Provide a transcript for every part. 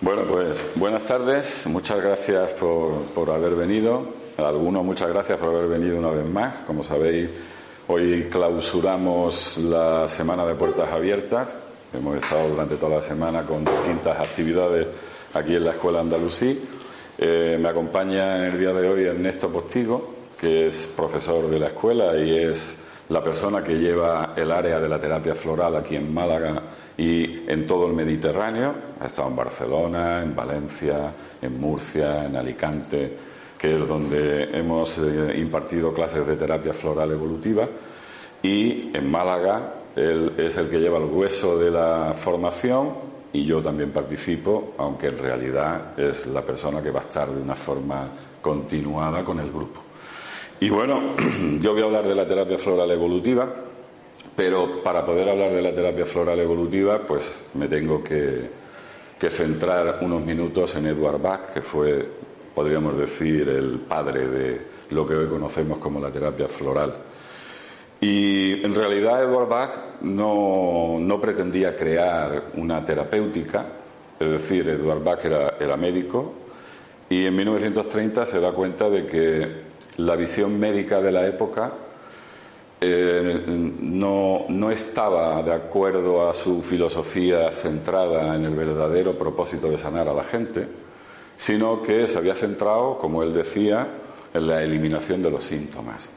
Bueno, pues buenas tardes. Muchas gracias por, por haber venido. A algunos muchas gracias por haber venido una vez más. Como sabéis, hoy clausuramos la Semana de Puertas Abiertas. Hemos estado durante toda la semana con distintas actividades aquí en la Escuela Andalusí. Eh, me acompaña en el día de hoy Ernesto Postigo, que es profesor de la escuela y es la persona que lleva el área de la terapia floral aquí en Málaga y en todo el Mediterráneo. Ha estado en Barcelona, en Valencia, en Murcia, en Alicante, que es donde hemos eh, impartido clases de terapia floral evolutiva. Y en Málaga él es el que lleva el hueso de la formación y yo también participo, aunque en realidad es la persona que va a estar de una forma continuada con el grupo. Y bueno, yo voy a hablar de la terapia floral evolutiva, pero para poder hablar de la terapia floral evolutiva, pues me tengo que, que centrar unos minutos en Edward Bach, que fue, podríamos decir, el padre de lo que hoy conocemos como la terapia floral. Y en realidad Edward Bach no, no pretendía crear una terapéutica, es decir, Edward Bach era, era médico y en 1930 se da cuenta de que la visión médica de la época eh, no, no, estaba de acuerdo a su filosofía centrada en el verdadero propósito de sanar a la gente, sino que se había centrado, como él decía, en la eliminación de los síntomas.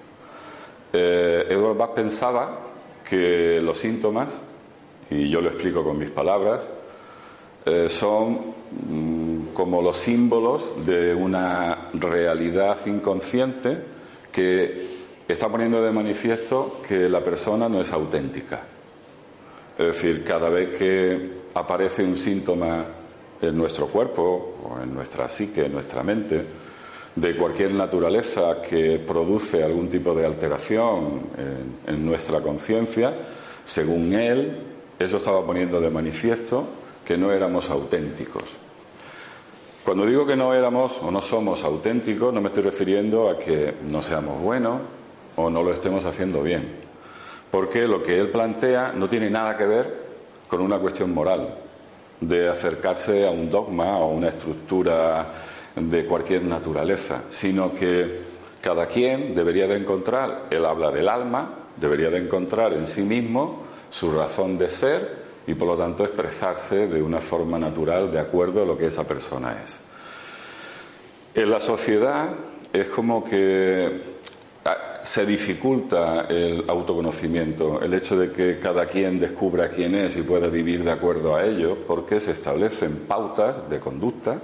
Eh, Edward Bach pensaba que los síntomas, y yo lo explico con mis palabras, eh, son mm, como los símbolos de una realidad inconsciente que está poniendo de manifiesto que la persona no es auténtica. Es decir, cada vez que aparece un síntoma en nuestro cuerpo o en nuestra psique, en nuestra mente, de cualquier naturaleza que produce algún tipo de alteración en, en nuestra conciencia, según él, eso estaba poniendo de manifiesto que no éramos auténticos. Cuando digo que no éramos o no somos auténticos, no me estoy refiriendo a que no seamos buenos o no lo estemos haciendo bien. Porque lo que él plantea no tiene nada que ver con una cuestión moral, de acercarse a un dogma o una estructura de cualquier naturaleza, sino que cada quien debería de encontrar, él habla del alma, debería de encontrar en sí mismo su razón de ser y por lo tanto expresarse de una forma natural de acuerdo a lo que esa persona es. En la sociedad es como que ah, se dificulta el autoconocimiento, el hecho de que cada quien descubra quién es y pueda vivir de acuerdo a ello, porque se establecen pautas de conducta,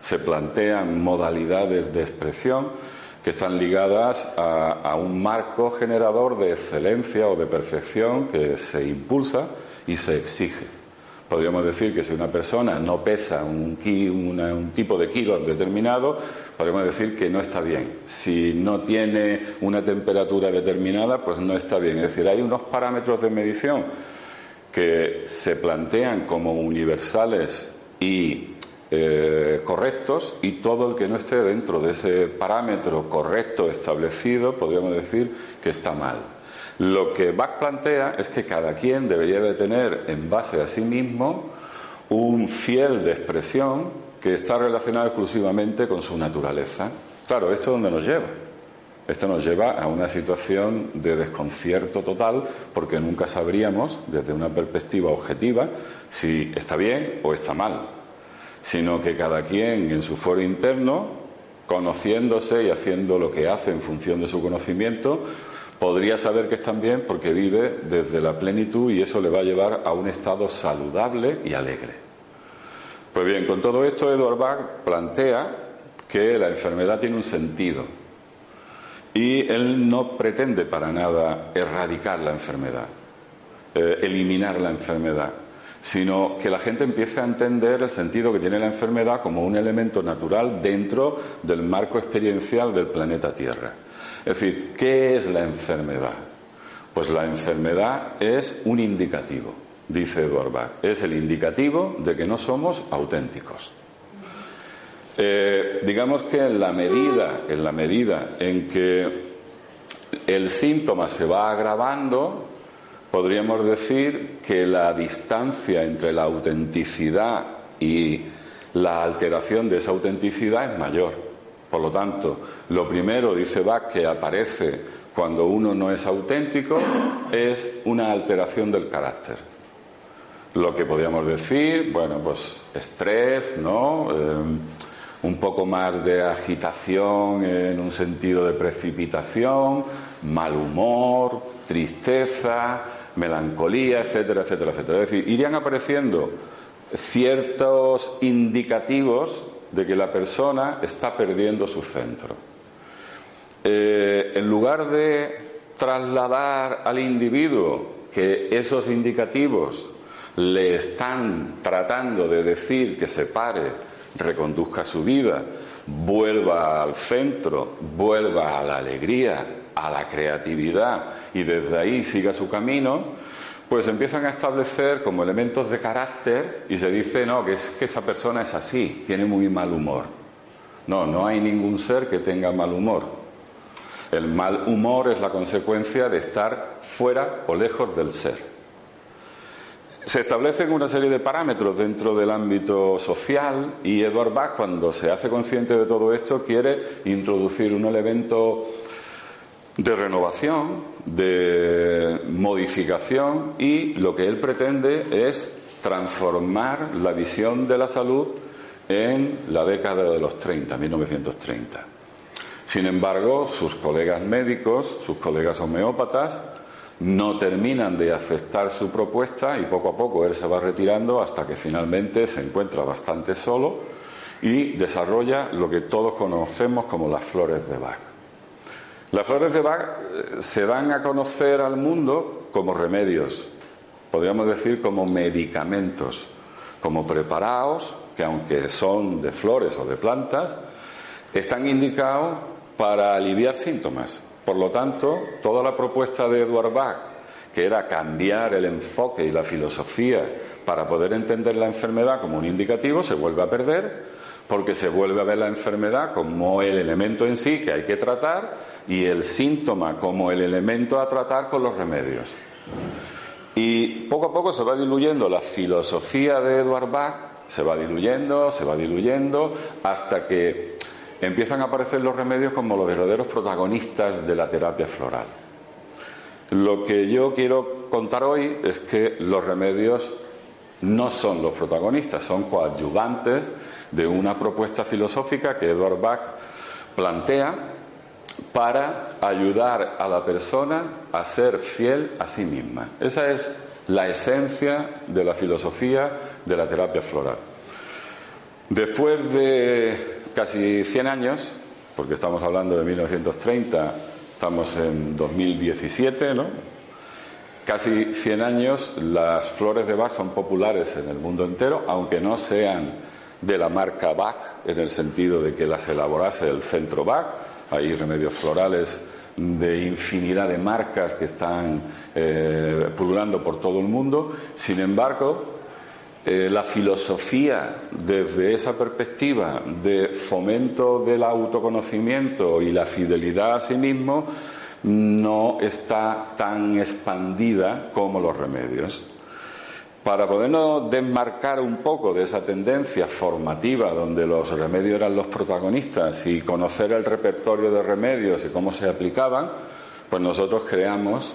se plantean modalidades de expresión que están ligadas a, a un marco generador de excelencia o de perfección que se impulsa y se exige. Podríamos decir que si una persona no pesa un, un tipo de kilos determinado, podríamos decir que no está bien. Si no tiene una temperatura determinada, pues no está bien. Es decir, hay unos parámetros de medición que se plantean como universales y eh, correctos y todo el que no esté dentro de ese parámetro correcto establecido, podríamos decir que está mal. Lo que Bach plantea es que cada quien debería de tener en base a sí mismo un fiel de expresión que está relacionado exclusivamente con su naturaleza. Claro, ¿esto dónde nos lleva? Esto nos lleva a una situación de desconcierto total porque nunca sabríamos desde una perspectiva objetiva si está bien o está mal, sino que cada quien en su foro interno, conociéndose y haciendo lo que hace en función de su conocimiento, podría saber que están bien porque vive desde la plenitud y eso le va a llevar a un estado saludable y alegre. Pues bien, con todo esto, Edward Bach plantea que la enfermedad tiene un sentido y él no pretende para nada erradicar la enfermedad, eh, eliminar la enfermedad, sino que la gente empiece a entender el sentido que tiene la enfermedad como un elemento natural dentro del marco experiencial del planeta Tierra. Es decir, ¿qué es la enfermedad? Pues la enfermedad es un indicativo, dice Eduard Bach. Es el indicativo de que no somos auténticos. Eh, digamos que en la medida, en la medida en que el síntoma se va agravando, podríamos decir que la distancia entre la autenticidad y la alteración de esa autenticidad es mayor. Por lo tanto, lo primero, dice Bach, que aparece cuando uno no es auténtico es una alteración del carácter. Lo que podríamos decir, bueno, pues estrés, ¿no? Eh, un poco más de agitación en un sentido de precipitación, mal humor, tristeza, melancolía, etcétera, etcétera, etcétera. Es decir, irían apareciendo ciertos indicativos de que la persona está perdiendo su centro. Eh, en lugar de trasladar al individuo que esos indicativos le están tratando de decir que se pare, reconduzca su vida, vuelva al centro, vuelva a la alegría, a la creatividad y desde ahí siga su camino, pues empiezan a establecer como elementos de carácter y se dice, no, que, es, que esa persona es así, tiene muy mal humor. No, no hay ningún ser que tenga mal humor. El mal humor es la consecuencia de estar fuera o lejos del ser. Se establecen una serie de parámetros dentro del ámbito social y Edward Bach, cuando se hace consciente de todo esto, quiere introducir un elemento de renovación, de modificación y lo que él pretende es transformar la visión de la salud en la década de los 30, 1930. Sin embargo, sus colegas médicos, sus colegas homeópatas, no terminan de aceptar su propuesta y poco a poco él se va retirando hasta que finalmente se encuentra bastante solo y desarrolla lo que todos conocemos como las flores de Bach. Las flores de Bach eh, se dan a conocer al mundo como remedios, podríamos decir como medicamentos, como preparados que aunque son de flores o de plantas, están indicados para aliviar síntomas, por lo tanto, toda la propuesta de Edward Bach, que era cambiar el enfoque y la filosofía para poder entender la enfermedad como un indicativo, se vuelve a perder porque se vuelve a ver la enfermedad como el elemento en sí que hay que tratar y el síntoma como el elemento a tratar con los remedios. Y poco a poco se va diluyendo la filosofía de Edward Bach, se va diluyendo, se va diluyendo, hasta que empiezan a aparecer los remedios como los verdaderos protagonistas de la terapia floral. Lo que yo quiero contar hoy es que los remedios no son los protagonistas, son coadyuvantes de una propuesta filosófica que Edward Bach plantea para ayudar a la persona a ser fiel a sí misma. Esa es la esencia de la filosofía de la terapia floral. Después de casi 100 años, porque estamos hablando de 1930, estamos en 2017, ¿no? Casi 100 años las flores de Bach son populares en el mundo entero, aunque no sean de la marca Bach, en el sentido de que las elaborase el centro Bach. Hay remedios florales de infinidad de marcas que están eh, pululando por todo el mundo. Sin embargo, eh, la filosofía desde esa perspectiva de fomento del autoconocimiento y la fidelidad a sí mismo no está tan expandida como los remedios. Para podernos desmarcar un poco de esa tendencia formativa donde los remedios eran los protagonistas y conocer el repertorio de remedios y cómo se aplicaban, pues nosotros creamos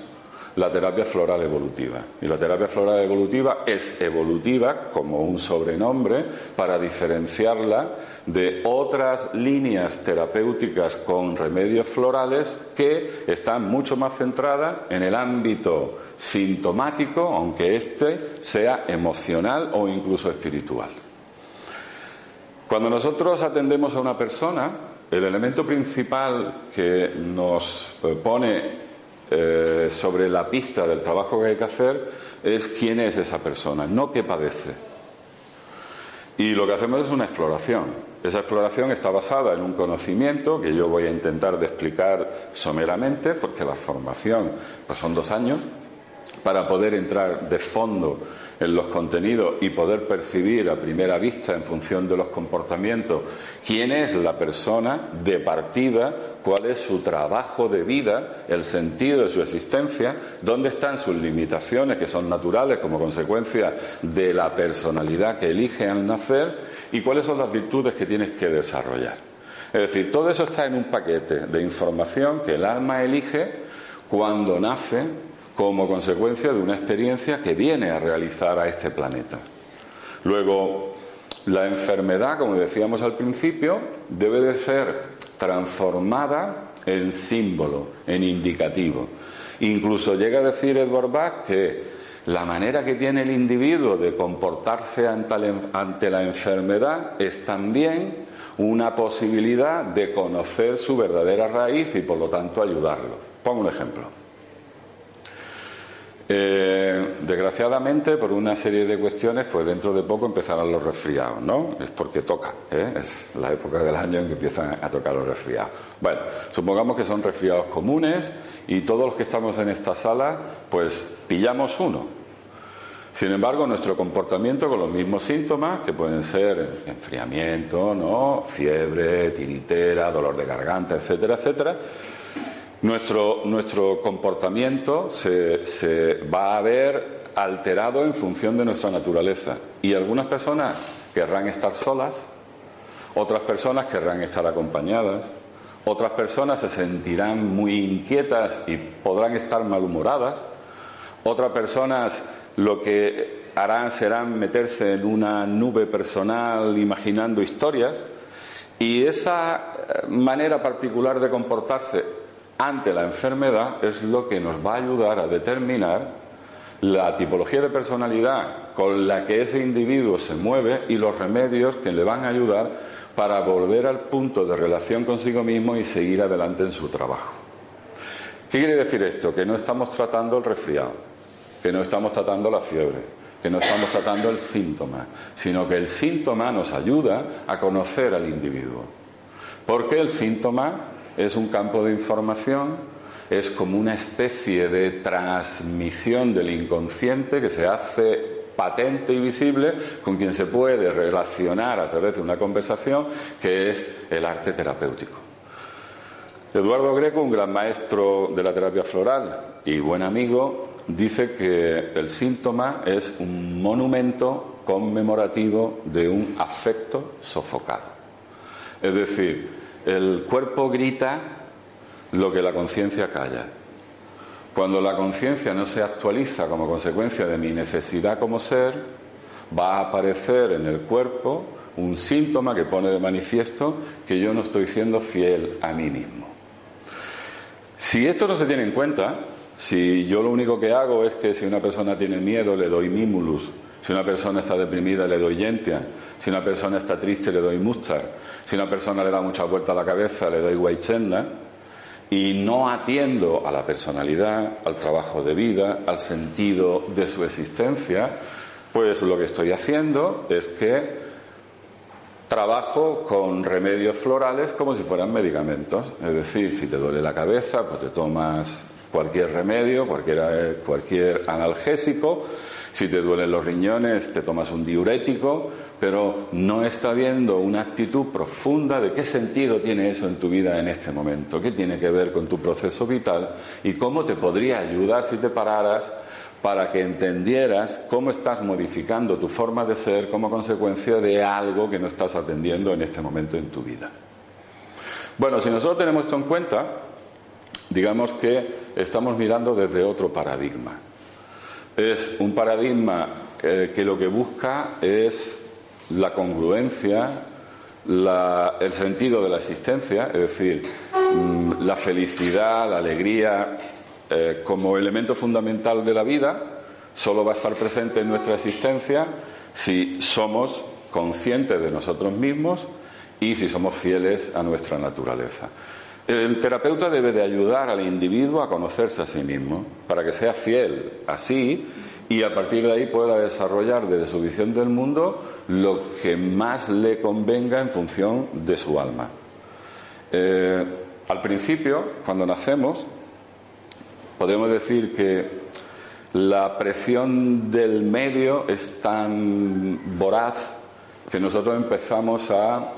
la terapia floral evolutiva. Y la terapia floral evolutiva es evolutiva como un sobrenombre para diferenciarla de otras líneas terapéuticas con remedios florales que están mucho más centradas en el ámbito sintomático, aunque éste sea emocional o incluso espiritual. Cuando nosotros atendemos a una persona, el elemento principal que nos pone eh, sobre la pista del trabajo que hay que hacer es quién es esa persona, no qué padece. Y lo que hacemos es una exploración. Esa exploración está basada en un conocimiento que yo voy a intentar de explicar someramente, porque la formación pues son dos años, para poder entrar de fondo en los contenidos y poder percibir a primera vista en función de los comportamientos quién es la persona de partida, cuál es su trabajo de vida, el sentido de su existencia, dónde están sus limitaciones que son naturales como consecuencia de la personalidad que elige al nacer y cuáles son las virtudes que tienes que desarrollar. Es decir, todo eso está en un paquete de información que el alma elige cuando nace como consecuencia de una experiencia que viene a realizar a este planeta. Luego, la enfermedad, como decíamos al principio, debe de ser transformada en símbolo, en indicativo. Incluso llega a decir Edward Bach que la manera que tiene el individuo de comportarse ante la enfermedad es también una posibilidad de conocer su verdadera raíz y por lo tanto ayudarlo. Pongo un ejemplo. Eh, desgraciadamente, por una serie de cuestiones, pues dentro de poco empezarán los resfriados, ¿no? Es porque toca, ¿eh? es la época del año en que empiezan a tocar los resfriados. Bueno, supongamos que son resfriados comunes y todos los que estamos en esta sala, pues pillamos uno. Sin embargo, nuestro comportamiento con los mismos síntomas, que pueden ser enfriamiento, ¿no? fiebre, tiritera, dolor de garganta, etcétera, etcétera, nuestro, nuestro comportamiento se, se va a ver alterado en función de nuestra naturaleza. Y algunas personas querrán estar solas, otras personas querrán estar acompañadas, otras personas se sentirán muy inquietas y podrán estar malhumoradas, otras personas lo que harán serán meterse en una nube personal imaginando historias y esa manera particular de comportarse ante la enfermedad es lo que nos va a ayudar a determinar la tipología de personalidad con la que ese individuo se mueve y los remedios que le van a ayudar para volver al punto de relación consigo mismo y seguir adelante en su trabajo. ¿Qué quiere decir esto? Que no estamos tratando el resfriado, que no estamos tratando la fiebre, que no estamos tratando el síntoma, sino que el síntoma nos ayuda a conocer al individuo. Porque el síntoma es un campo de información, es como una especie de transmisión del inconsciente que se hace patente y visible con quien se puede relacionar a través de una conversación, que es el arte terapéutico. Eduardo Greco, un gran maestro de la terapia floral y buen amigo, dice que el síntoma es un monumento conmemorativo de un afecto sofocado. Es decir, el cuerpo grita lo que la conciencia calla. Cuando la conciencia no se actualiza como consecuencia de mi necesidad como ser, va a aparecer en el cuerpo un síntoma que pone de manifiesto que yo no estoy siendo fiel a mí mismo. Si esto no se tiene en cuenta, si yo lo único que hago es que si una persona tiene miedo le doy mimulus, si una persona está deprimida le doy yentia, si una persona está triste, le doy mustar. Si una persona le da mucha vuelta a la cabeza, le doy guaychenda. Y no atiendo a la personalidad, al trabajo de vida, al sentido de su existencia, pues lo que estoy haciendo es que trabajo con remedios florales como si fueran medicamentos. Es decir, si te duele la cabeza, pues te tomas cualquier remedio, cualquier, cualquier analgésico. Si te duelen los riñones, te tomas un diurético pero no está viendo una actitud profunda de qué sentido tiene eso en tu vida en este momento, qué tiene que ver con tu proceso vital y cómo te podría ayudar si te pararas para que entendieras cómo estás modificando tu forma de ser como consecuencia de algo que no estás atendiendo en este momento en tu vida. Bueno, si nosotros tenemos esto en cuenta, digamos que estamos mirando desde otro paradigma. Es un paradigma eh, que lo que busca es la congruencia, el sentido de la existencia, es decir, mm, la felicidad, la alegría eh, como elemento fundamental de la vida, solo va a estar presente en nuestra existencia si somos conscientes de nosotros mismos y si somos fieles a nuestra naturaleza. El terapeuta debe de ayudar al individuo a conocerse a sí mismo para que sea fiel a sí y a partir de ahí pueda desarrollar desde su visión del mundo lo que más le convenga en función de su alma. Eh, al principio, cuando nacemos, podemos decir que la presión del medio es tan voraz que nosotros empezamos a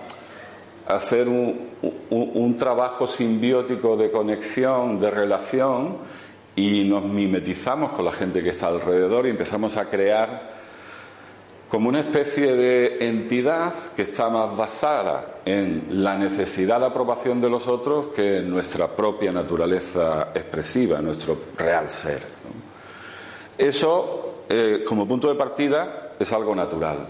hacer un, trabajo simbiótico de conexión, de relación, y nos mimetizamos con la gente que está alrededor y empezamos a crear como una especie de entidad que está más basada en la necesidad de aprobación de los otros que en nuestra propia naturaleza expresiva, nuestro real ser. Eso, eh, como punto de partida, es algo natural.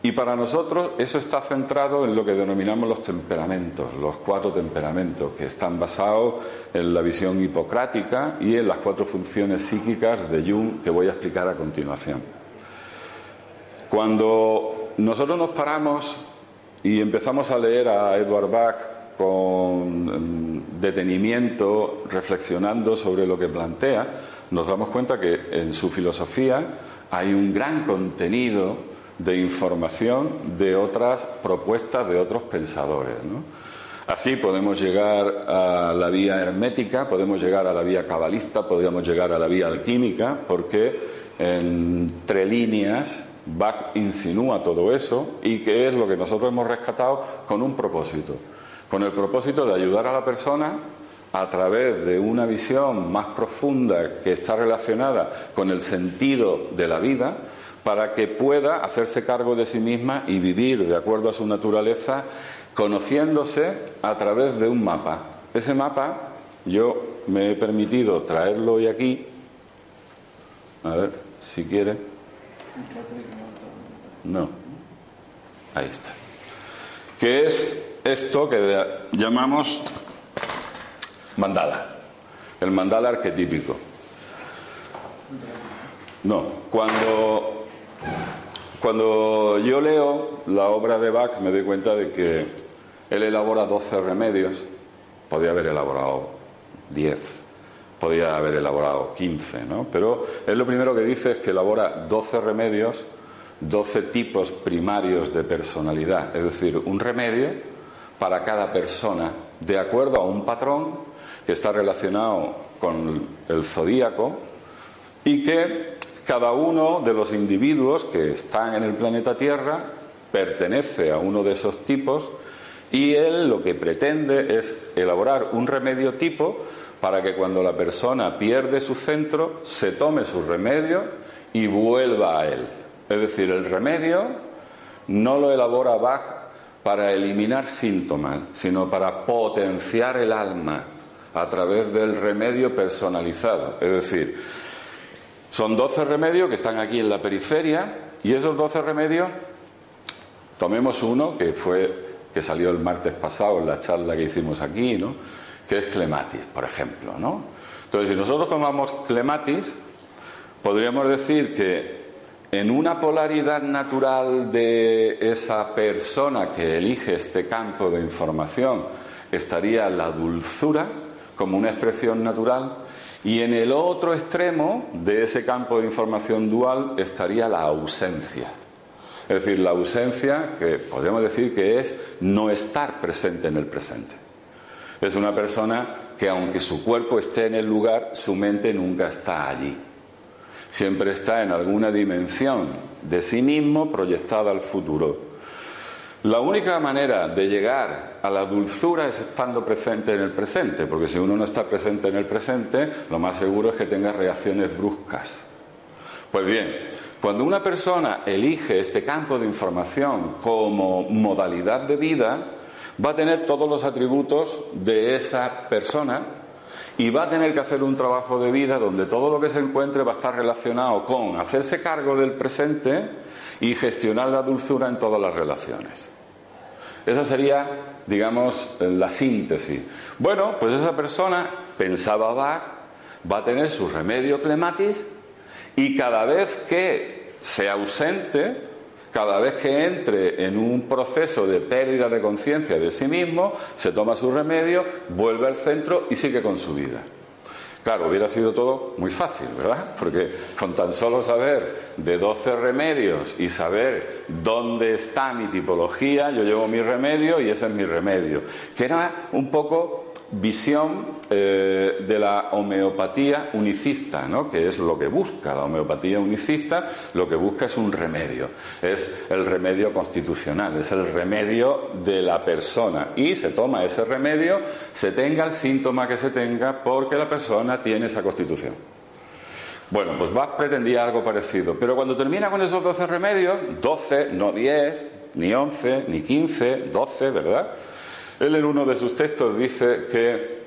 Y para nosotros eso está centrado en lo que denominamos los temperamentos, los cuatro temperamentos, que están basados en la visión hipocrática y en las cuatro funciones psíquicas de Jung que voy a explicar a continuación. Cuando nosotros nos paramos y empezamos a leer a Edward Bach con mm, detenimiento, reflexionando sobre lo que plantea, nos damos cuenta que en su filosofía hay un gran contenido de información de otras propuestas de otros pensadores. Así podemos llegar a la vía hermética, podemos llegar a la vía cabalista, podríamos llegar a la vía alquímica, porque entre líneas Bach insinúa todo eso y que es lo que nosotros hemos rescatado con un propósito, con el propósito de ayudar a la persona a través de una visión más profunda que está relacionada con el sentido de la vida, para que pueda hacerse cargo de sí misma y vivir de acuerdo a su naturaleza, conociéndose a través de un mapa. Ese mapa yo me he permitido traerlo hoy aquí. A ver, si quiere. No. Ahí está. Que es esto que llamamos mandala. El mandala arquetípico. No, cuando cuando yo leo la obra de Bach me doy cuenta de que él elabora 12 remedios, podía haber elaborado 10, podía haber elaborado 15, ¿no? Pero él lo primero que dice es que elabora 12 remedios, 12 tipos primarios de personalidad, es decir, un remedio para cada persona, de acuerdo a un patrón que está relacionado con el zodíaco y que cada uno de los individuos que están en el planeta Tierra pertenece a uno de esos tipos y él lo que pretende es elaborar un remedio tipo para que cuando la persona pierde su centro se tome su remedio y vuelva a él. Es decir, el remedio no lo elabora Bach para eliminar síntomas, sino para potenciar el alma a través del remedio personalizado. Es decir, son 12 remedios que están aquí en la periferia y esos 12 remedios, tomemos uno que fue que salió el martes pasado en la charla que hicimos aquí, ¿no? Que es clematis, por ejemplo. ¿no? Entonces, si nosotros tomamos clematis, podríamos decir que en una polaridad natural de esa persona que elige este campo de información estaría la dulzura como una expresión natural y en el otro extremo de ese campo de información dual estaría la ausencia. Es decir, la ausencia que podríamos decir que es no estar presente en el presente. Es una persona que aunque su cuerpo esté en el lugar, su mente nunca está allí. Siempre está en alguna dimensión de sí mismo proyectada al futuro. La única manera de llegar a la dulzura es estando presente en el presente, porque si uno no está presente en el presente, lo más seguro es que tenga reacciones bruscas. Pues bien, cuando una persona elige este campo de información como modalidad de vida, va a tener todos los atributos de esa persona y va a tener que hacer un trabajo de vida donde todo lo que se encuentre va a estar relacionado con hacerse cargo del presente y gestionar la dulzura en todas las relaciones. Esa sería, digamos, la síntesis. Bueno, pues esa persona, pensaba Bach, va a tener su remedio clematis y cada vez que sea ausente, cada vez que entre en un proceso de pérdida de conciencia de sí mismo, se toma su remedio, vuelve al centro y sigue con su vida. Claro, hubiera sido todo muy fácil, ¿verdad? Porque con tan solo saber de 12 remedios y saber dónde está mi tipología, yo llevo mi remedio y ese es mi remedio. Que era un poco visión eh, de la homeopatía unicista, ¿no? que es lo que busca. La homeopatía unicista lo que busca es un remedio, es el remedio constitucional, es el remedio de la persona. Y se toma ese remedio, se tenga el síntoma que se tenga, porque la persona tiene esa constitución. Bueno, pues Bach pretendía algo parecido, pero cuando termina con esos 12 remedios, 12, no 10, ni 11, ni 15, 12, ¿verdad? Él en uno de sus textos dice que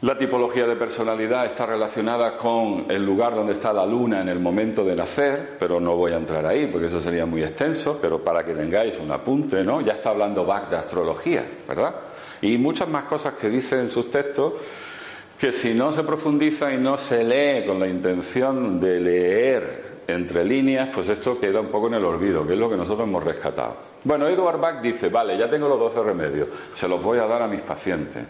la tipología de personalidad está relacionada con el lugar donde está la luna en el momento de nacer, pero no voy a entrar ahí porque eso sería muy extenso, pero para que tengáis un apunte, ¿no? Ya está hablando Bach de astrología, ¿verdad? Y muchas más cosas que dice en sus textos que si no se profundiza y no se lee con la intención de leer entre líneas, pues esto queda un poco en el olvido, que es lo que nosotros hemos rescatado. Bueno, Edward Bach dice, vale, ya tengo los 12 remedios, se los voy a dar a mis pacientes,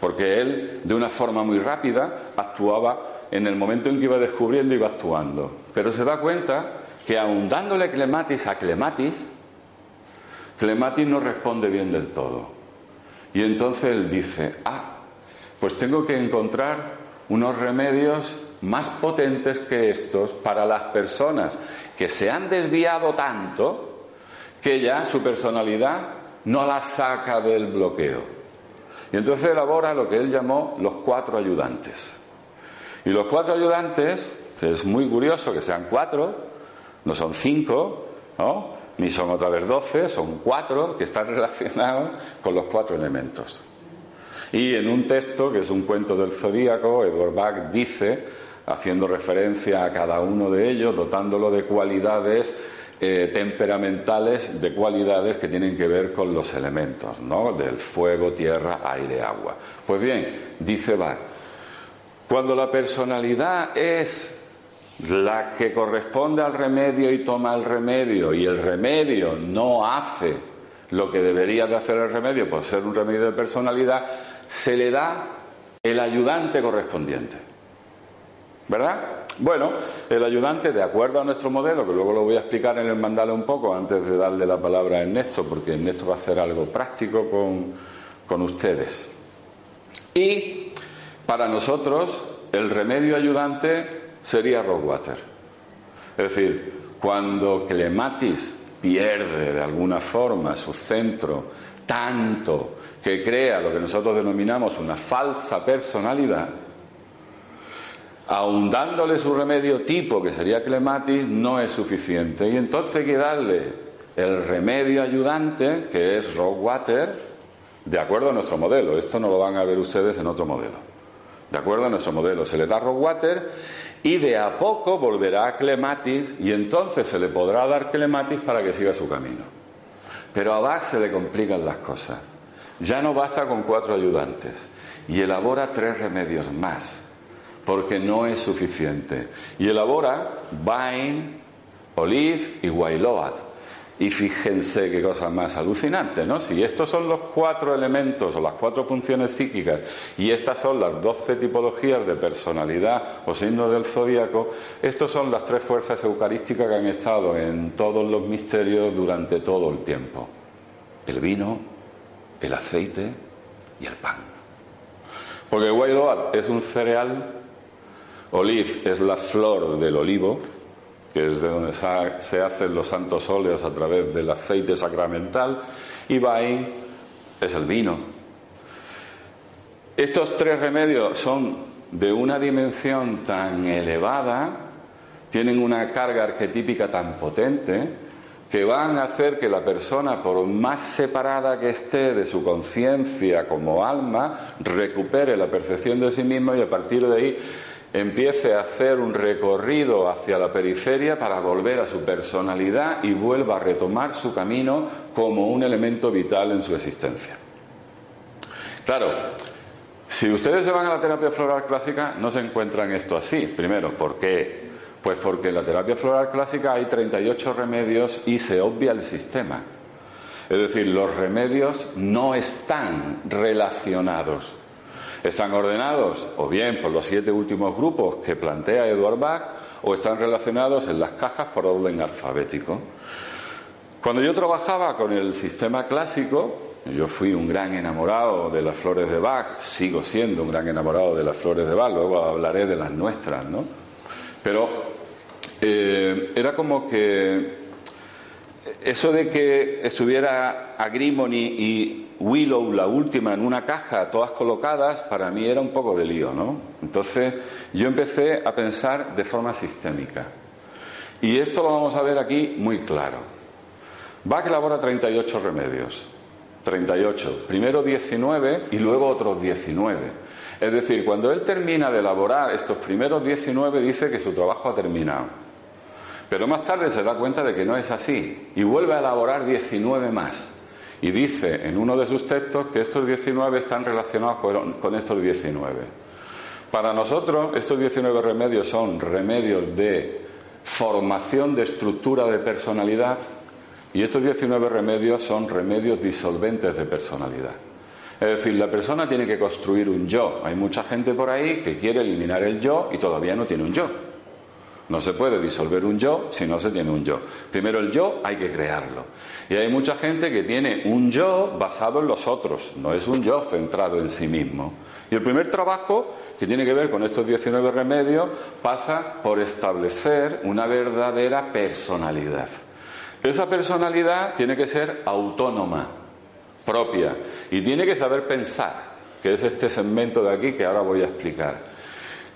porque él, de una forma muy rápida, actuaba en el momento en que iba descubriendo, iba actuando. Pero se da cuenta que aun dándole clematis a clematis, clematis no responde bien del todo. Y entonces él dice, ah, pues tengo que encontrar unos remedios más potentes que estos para las personas que se han desviado tanto que ya su personalidad no la saca del bloqueo. Y entonces elabora lo que él llamó los cuatro ayudantes. Y los cuatro ayudantes, es muy curioso que sean cuatro, no son cinco, ni son otra vez doce, son cuatro que están relacionados con los cuatro elementos. Y en un texto, que es un cuento del zodíaco, Edward Bach dice haciendo referencia a cada uno de ellos, dotándolo de cualidades eh, temperamentales, de cualidades que tienen que ver con los elementos, ¿no? Del fuego, tierra, aire, agua. Pues bien, dice Bach, cuando la personalidad es la que corresponde al remedio y toma el remedio y el remedio no hace lo que debería de hacer el remedio por ser un remedio de personalidad, se le da el ayudante correspondiente. ¿Verdad? Bueno, el ayudante, de acuerdo a nuestro modelo, que luego lo voy a explicar en el mandale un poco antes de darle la palabra a Ernesto, porque Ernesto va a hacer algo práctico con, con ustedes. Y para nosotros, el remedio ayudante sería Rockwater. Es decir, cuando Clematis pierde de alguna forma su centro tanto que crea lo que nosotros denominamos una falsa personalidad, aun dándole su remedio tipo, que sería clematis, no es suficiente. Y entonces hay que darle el remedio ayudante, que es Rockwater, de acuerdo a nuestro modelo. Esto no lo van a ver ustedes en otro modelo. De acuerdo a nuestro modelo. Se le da Rockwater y de a poco volverá a clematis y entonces se le podrá dar clematis para que siga su camino. Pero a Bach se le complican las cosas. Ya no basta con cuatro ayudantes y elabora tres remedios más porque no es suficiente. Y elabora Vine, Olive y Wailoat. Y fíjense qué cosa más alucinante, ¿no? Si estos son los cuatro elementos o las cuatro funciones psíquicas y estas son las doce tipologías de personalidad o signo del zodíaco, estos son las tres fuerzas eucarísticas que han estado en todos los misterios durante todo el tiempo. El vino, el aceite y el pan. Porque Wailoat es un cereal Olive es la flor del olivo, que es de donde se hacen los santos óleos a través del aceite sacramental, y Bain es el vino. Estos tres remedios son de una dimensión tan elevada, tienen una carga arquetípica tan potente, que van a hacer que la persona, por más separada que esté de su conciencia como alma, recupere la percepción de sí mismo y a partir de ahí empiece a hacer un recorrido hacia la periferia para volver a su personalidad y vuelva a retomar su camino como un elemento vital en su existencia. Claro, si ustedes se van a la terapia floral clásica no se encuentran esto así. Primero, ¿por qué? Pues porque en la terapia floral clásica hay 38 remedios y se obvia el sistema. Es decir, los remedios no están relacionados están ordenados o bien por los siete últimos grupos que plantea Edward Bach o están relacionados en las cajas por orden alfabético. Cuando yo trabajaba con el sistema clásico, Yo fui un gran enamorado de las flores de Bach, sigo siendo un gran enamorado de las flores de Bach, luego hablaré de las nuestras, ¿no? Pero eh, era como que eso de que estuviera Agrimony y Willow, la última, en una caja, todas colocadas, para mí era un poco de lío, ¿no? Entonces yo empecé a pensar de forma sistémica. Y esto lo vamos a ver aquí muy claro. Bach elabora 38 remedios. 38. Primero 19 y luego otros 19. Es decir, cuando él termina de elaborar estos primeros 19, dice que su trabajo ha terminado. Pero más tarde se da cuenta de que no es así y vuelve a elaborar 19 más. Y dice en uno de sus textos que estos 19 están relacionados con, estos 19. Para nosotros, estos 19 remedios son remedios de formación de estructura de personalidad y estos 19 remedios son remedios disolventes de personalidad. Es decir, la persona tiene que construir un yo. Hay mucha gente por ahí que quiere eliminar el yo y todavía no tiene un yo. No se puede disolver un yo si no se tiene un yo. Primero el yo hay que crearlo. Y hay mucha gente que tiene un yo basado en los otros, no es un yo centrado en sí mismo. Y el primer trabajo, que tiene que ver con estos 19 remedios, pasa por establecer una verdadera personalidad. Esa personalidad tiene que ser autónoma, propia, y tiene que saber pensar, que es este segmento de aquí que ahora voy a explicar.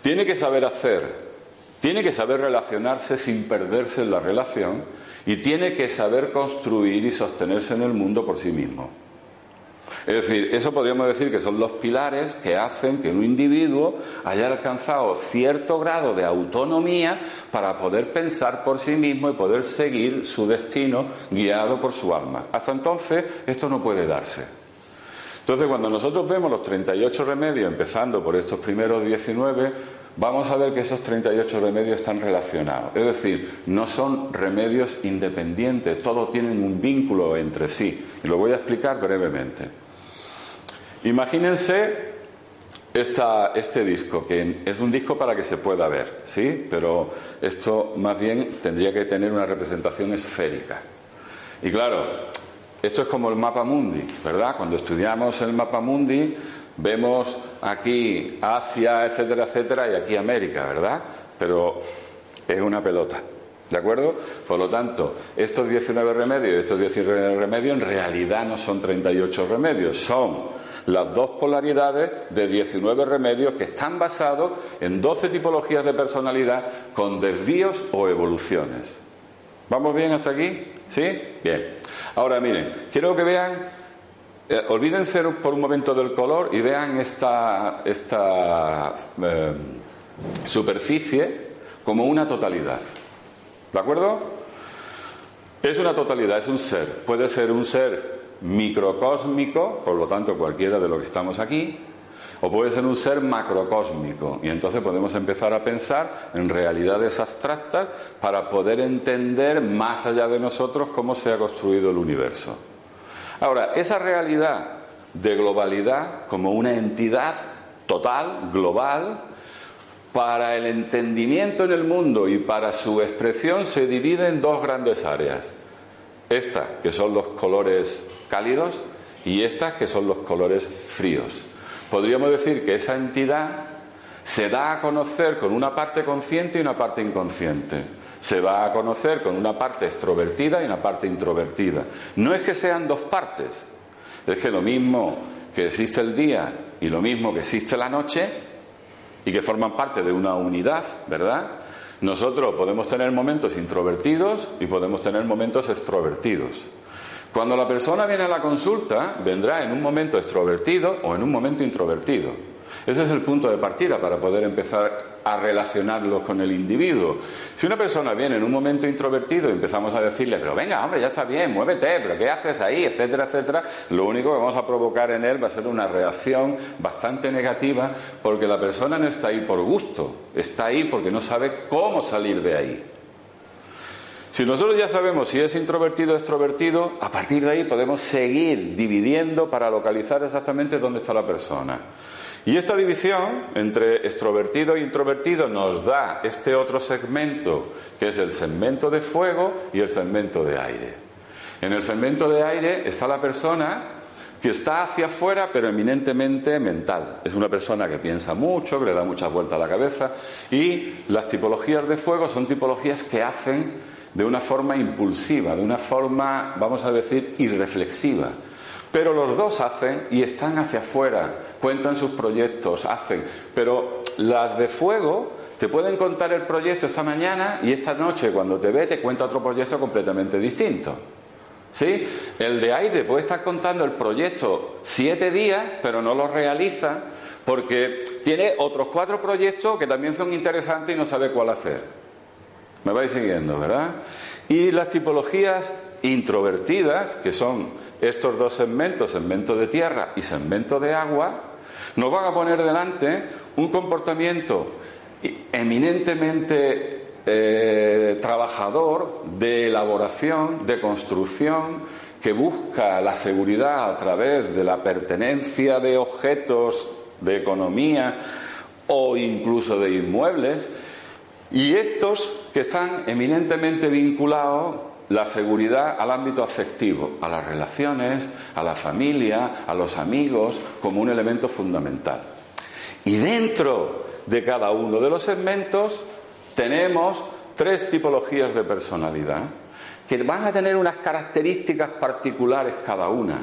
Tiene que saber hacer, tiene que saber relacionarse sin perderse en la relación y tiene que saber construir y sostenerse en el mundo por sí mismo. Es decir, eso podríamos decir que son los pilares que hacen que un individuo haya alcanzado cierto grado de autonomía para poder pensar por sí mismo y poder seguir su destino guiado por su alma. Hasta entonces esto no puede darse. Entonces, cuando nosotros vemos los 38 remedios, empezando por estos primeros 19, vamos a ver que esos 38 remedios están relacionados. Es decir, no son remedios independientes, todos tienen un vínculo entre sí. Y lo voy a explicar brevemente. Imagínense este disco, que es un disco para que se pueda ver, ¿sí? Pero esto más bien tendría que tener una representación esférica. Y claro, esto es como el mapa mundi, ¿verdad? Cuando estudiamos el mapa mundi, vemos aquí Asia, etcétera, etcétera, y aquí América, ¿verdad? Pero es una pelota. ¿De acuerdo? Por lo tanto, estos 19 remedios, estos 19 remedios en realidad no son 38 remedios, son las dos polaridades de 19 remedios que están basados en 12 tipologías de personalidad con desvíos o evoluciones. ¿Vamos bien hasta aquí? ¿Sí? Bien. Ahora miren, quiero que vean, eh, olvídense por un momento del color y vean esta, esta eh, superficie como una totalidad. ¿De acuerdo? Es una totalidad, es un ser. Puede ser un ser microcósmico, por lo tanto cualquiera de los que estamos aquí, o puede ser un ser macrocósmico. Y entonces podemos empezar a pensar en realidades abstractas para poder entender más allá de nosotros cómo se ha construido el universo. Ahora, esa realidad de globalidad como una entidad total, global, para el entendimiento en el mundo y para su expresión se divide en dos grandes áreas. Esta, que son los colores cálidos y estas que son los colores fríos. Podríamos decir que esa entidad se da a conocer con una parte consciente y una parte inconsciente. Se va a conocer con una parte extrovertida y una parte introvertida. No es que sean dos partes, es que lo mismo que existe el día y lo mismo que existe la noche y que forman parte de una unidad, ¿verdad? Nosotros podemos tener momentos introvertidos y podemos tener momentos extrovertidos. Cuando la persona viene a la consulta, vendrá en un momento extrovertido o en un momento introvertido. Ese es el punto de partida para poder empezar a relacionarlos con el individuo. Si una persona viene en un momento introvertido y empezamos a decirle, pero venga, hombre, ya está bien, muévete, pero ¿qué haces ahí? etcétera, etcétera, lo único que vamos a provocar en él va a ser una reacción bastante negativa porque la persona no está ahí por gusto, está ahí porque no sabe cómo salir de ahí. Si nosotros ya sabemos si es introvertido o extrovertido, a partir de ahí podemos seguir dividiendo para localizar exactamente dónde está la persona. Y esta división entre extrovertido e introvertido nos da este otro segmento, que es el segmento de fuego y el segmento de aire. En el segmento de aire está la persona que está hacia afuera, pero eminentemente mental. Es una persona que piensa mucho, que le da muchas vueltas a la cabeza. Y las tipologías de fuego son tipologías que hacen de una forma impulsiva, de una forma, vamos a decir, irreflexiva. Pero los dos hacen y están hacia afuera, cuentan sus proyectos, hacen. Pero las de fuego te pueden contar el proyecto esta mañana y esta noche, cuando te ve, te cuenta otro proyecto completamente distinto. ¿Sí? El de aire puede estar contando el proyecto siete días, pero no lo realiza porque tiene otros cuatro proyectos que también son interesantes y no sabe cuál hacer. Me vais siguiendo, ¿verdad? Y las tipologías introvertidas, que son estos dos segmentos, segmento de tierra y segmento de agua, nos van a poner delante un comportamiento eminentemente eh, trabajador de elaboración, de construcción, que busca la seguridad a través de la pertenencia de objetos de economía o incluso de inmuebles, y estos que están eminentemente vinculados la seguridad al ámbito afectivo, a las relaciones, a la familia, a los amigos, como un elemento fundamental. Y dentro de cada uno de los segmentos tenemos tres tipologías de personalidad que van a tener unas características particulares cada una.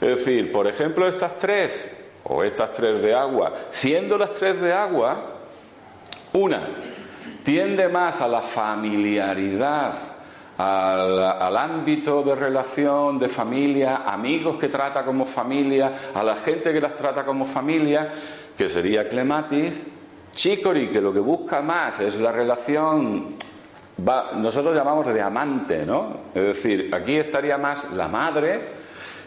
Es decir, por ejemplo, estas tres, o estas tres de agua, siendo las tres de agua, una tiende más a la familiaridad, al, al, ámbito de relación, de familia, amigos que trata como familia, a la gente que las trata como familia, que sería clematis, Chicory, que lo que busca más es la relación, nosotros llamamos de amante, ¿no? Es decir, aquí estaría más la madre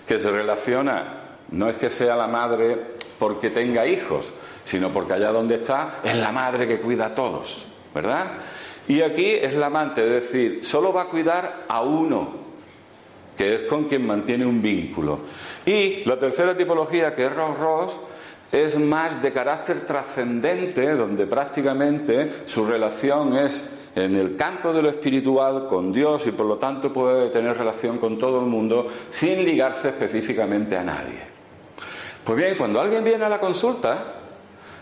que se relaciona, no es que sea la madre porque tenga hijos, sino porque allá donde está es la madre que cuida a todos, ¿verdad? Y aquí es la amante, es decir, solo va a cuidar a uno, que es con quien mantiene un vínculo. Y la tercera tipología, que es Ross Ross, es más de carácter trascendente, donde prácticamente su relación es en el campo de lo espiritual con Dios y por lo tanto puede tener relación con todo el mundo sin ligarse específicamente a nadie. Pues bien, cuando alguien viene a la consulta,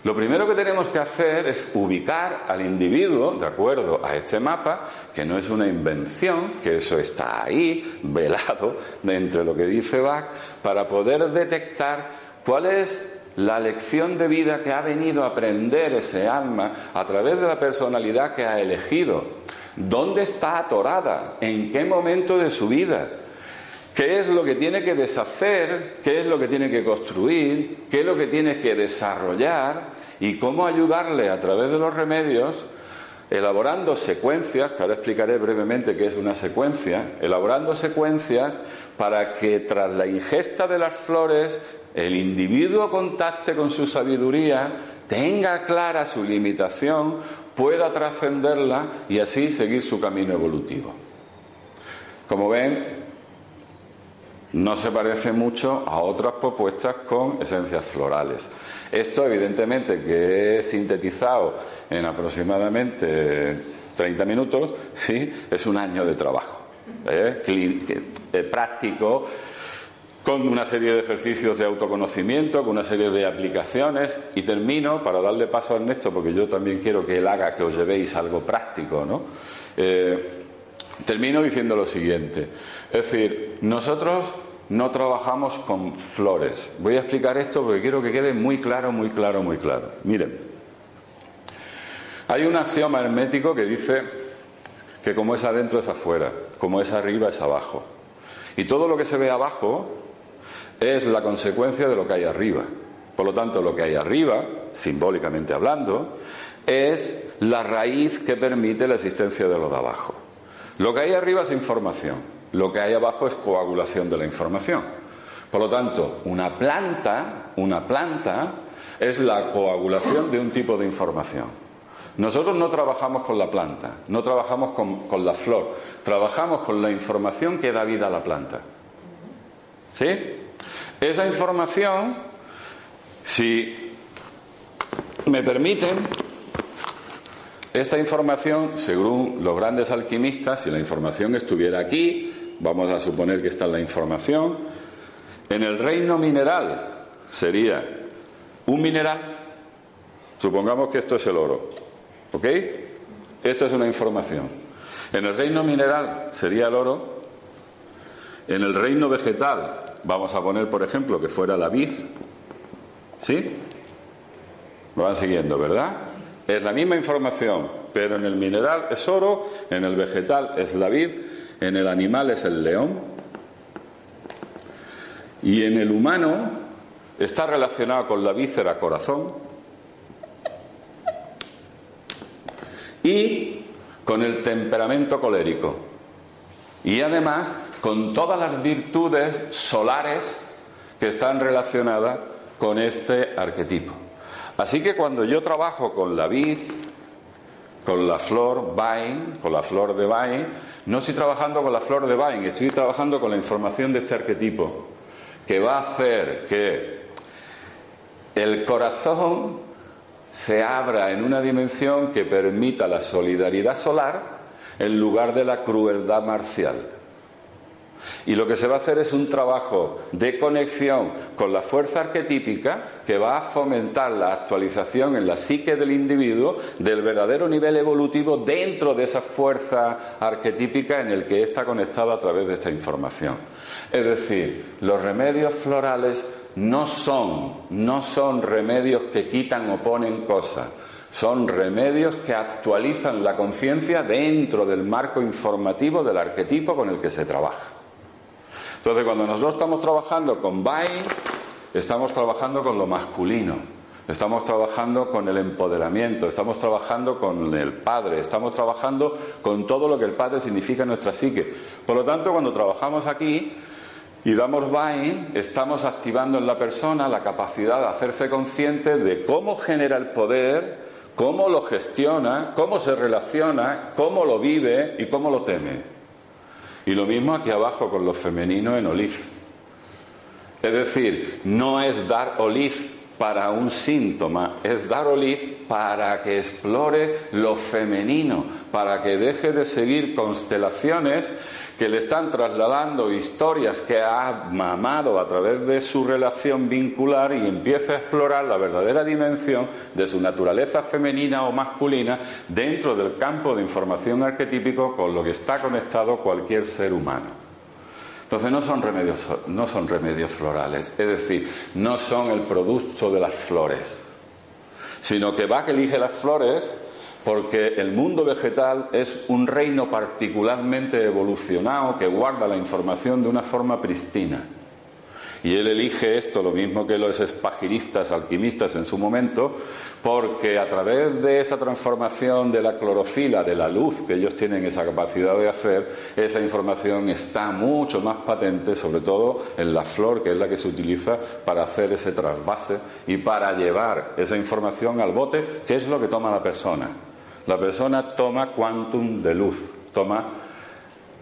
lo primero que tenemos que hacer es ubicar al individuo de acuerdo a este mapa, que no es una invención, que eso está ahí, velado, de entre lo que dice Bach, para poder detectar cuál es la lección de vida que ha venido a aprender ese alma a través de la personalidad que ha elegido. ¿Dónde está atorada? ¿En qué momento de su vida? ¿Qué es lo que tiene que deshacer? ¿Qué es lo que tiene que construir? ¿Qué es lo que tiene que desarrollar? ¿Y cómo ayudarle a través de los remedios? Elaborando secuencias, que ahora explicaré brevemente qué es una secuencia, elaborando secuencias para que tras la ingesta de las flores el individuo contacte con su sabiduría, tenga clara su limitación, pueda trascenderla y así seguir su camino evolutivo. Como ven, no se parece mucho a otras propuestas con esencias florales. Esto, evidentemente, que he sintetizado en aproximadamente 30 minutos, sí, es un año de trabajo ¿eh? eh práctico con una serie de ejercicios de autoconocimiento, con una serie de aplicaciones y termino para darle paso a Ernesto porque yo también quiero que él haga que os llevéis algo práctico, ¿no? Eh, termino diciendo lo siguiente, es decir, nosotros no trabajamos con flores. Voy a explicar esto porque quiero que quede muy claro, muy claro, muy claro. Miren, hay un axioma hermético que dice que como es adentro es afuera, como es arriba es abajo. Y todo lo que se ve abajo es la consecuencia de lo que hay arriba. Por lo tanto, lo que hay arriba, simbólicamente hablando, es la raíz que permite la existencia de lo de abajo. Lo que hay arriba es información, lo que hay abajo es coagulación de la información. Por lo tanto, una planta, una planta es la coagulación de un tipo de información. Nosotros no trabajamos con la planta, no trabajamos con, la flor, trabajamos con la información que da vida a la planta. ¿Sí? Esa información, si me permiten, esta información, según los grandes alquimistas, si la información estuviera aquí, vamos a suponer que está la información, En el reino mineral sería un mineral, supongamos que esto es el oro, ¿ok? Esto es una información. En el reino mineral sería el oro, en el reino vegetal vamos a poner, por ejemplo, que fuera la vid, ¿sí? Me van siguiendo, ¿verdad? Es la misma información, pero en el mineral es oro, en el vegetal es la vid, en el animal es el león. Y en el humano está relacionado con la víscera corazón. Y con el temperamento colérico. Y además con todas las virtudes solares que están relacionadas con este arquetipo. Así que cuando yo trabajo con la vid, con la flor Vine, con la flor de Vine, no estoy trabajando con la flor de Vine, estoy trabajando con la información de este arquetipo, que va a hacer que el corazón se abra en una dimensión que permita la solidaridad solar en lugar de la crueldad marcial. Y lo que se va a hacer es un trabajo de conexión con la fuerza arquetípica que va a fomentar la actualización en la psique del individuo del verdadero nivel evolutivo dentro de esa fuerza arquetípica en el que está conectado a través de esta información. Es decir, los remedios florales no son, no son remedios que quitan o ponen cosas. Son remedios que actualizan la conciencia dentro del marco informativo del arquetipo con el que se trabaja. Entonces, cuando nosotros estamos trabajando con Bai, estamos trabajando con lo masculino, estamos trabajando con el empoderamiento, estamos trabajando con el Padre, estamos trabajando con todo lo que el Padre significa en nuestra psique. Por lo tanto, cuando trabajamos aquí, y damos Bai, estamos activando en la persona la capacidad de hacerse consciente de cómo genera el poder, cómo lo gestiona, cómo se relaciona, cómo lo vive y cómo lo teme. Y lo mismo aquí abajo con lo femenino en Olif. Es decir, no es dar Olif para un síntoma, es dar Olif para que explore lo femenino, para que deje de seguir constelaciones que le están trasladando historias que ha mamado a través de su relación vincular y empieza a explorar la verdadera dimensión de su naturaleza femenina o masculina dentro del campo de información arquetípico con lo que está conectado cualquier ser humano. Entonces no son remedios, no son remedios florales, es decir, no son el producto de las flores, sino que va que elige las flores porque el mundo vegetal es un reino particularmente evolucionado que guarda la información de una forma pristina. Y él elige esto, lo mismo que los espagiristas, alquimistas en su momento, porque a través de esa transformación de la clorofila, de la luz que ellos tienen esa capacidad de hacer, esa información está mucho más patente, sobre todo en la flor, que es la que se utiliza para hacer ese trasvase y para llevar esa información al bote, que es lo que toma la persona. La persona toma quantum de luz, toma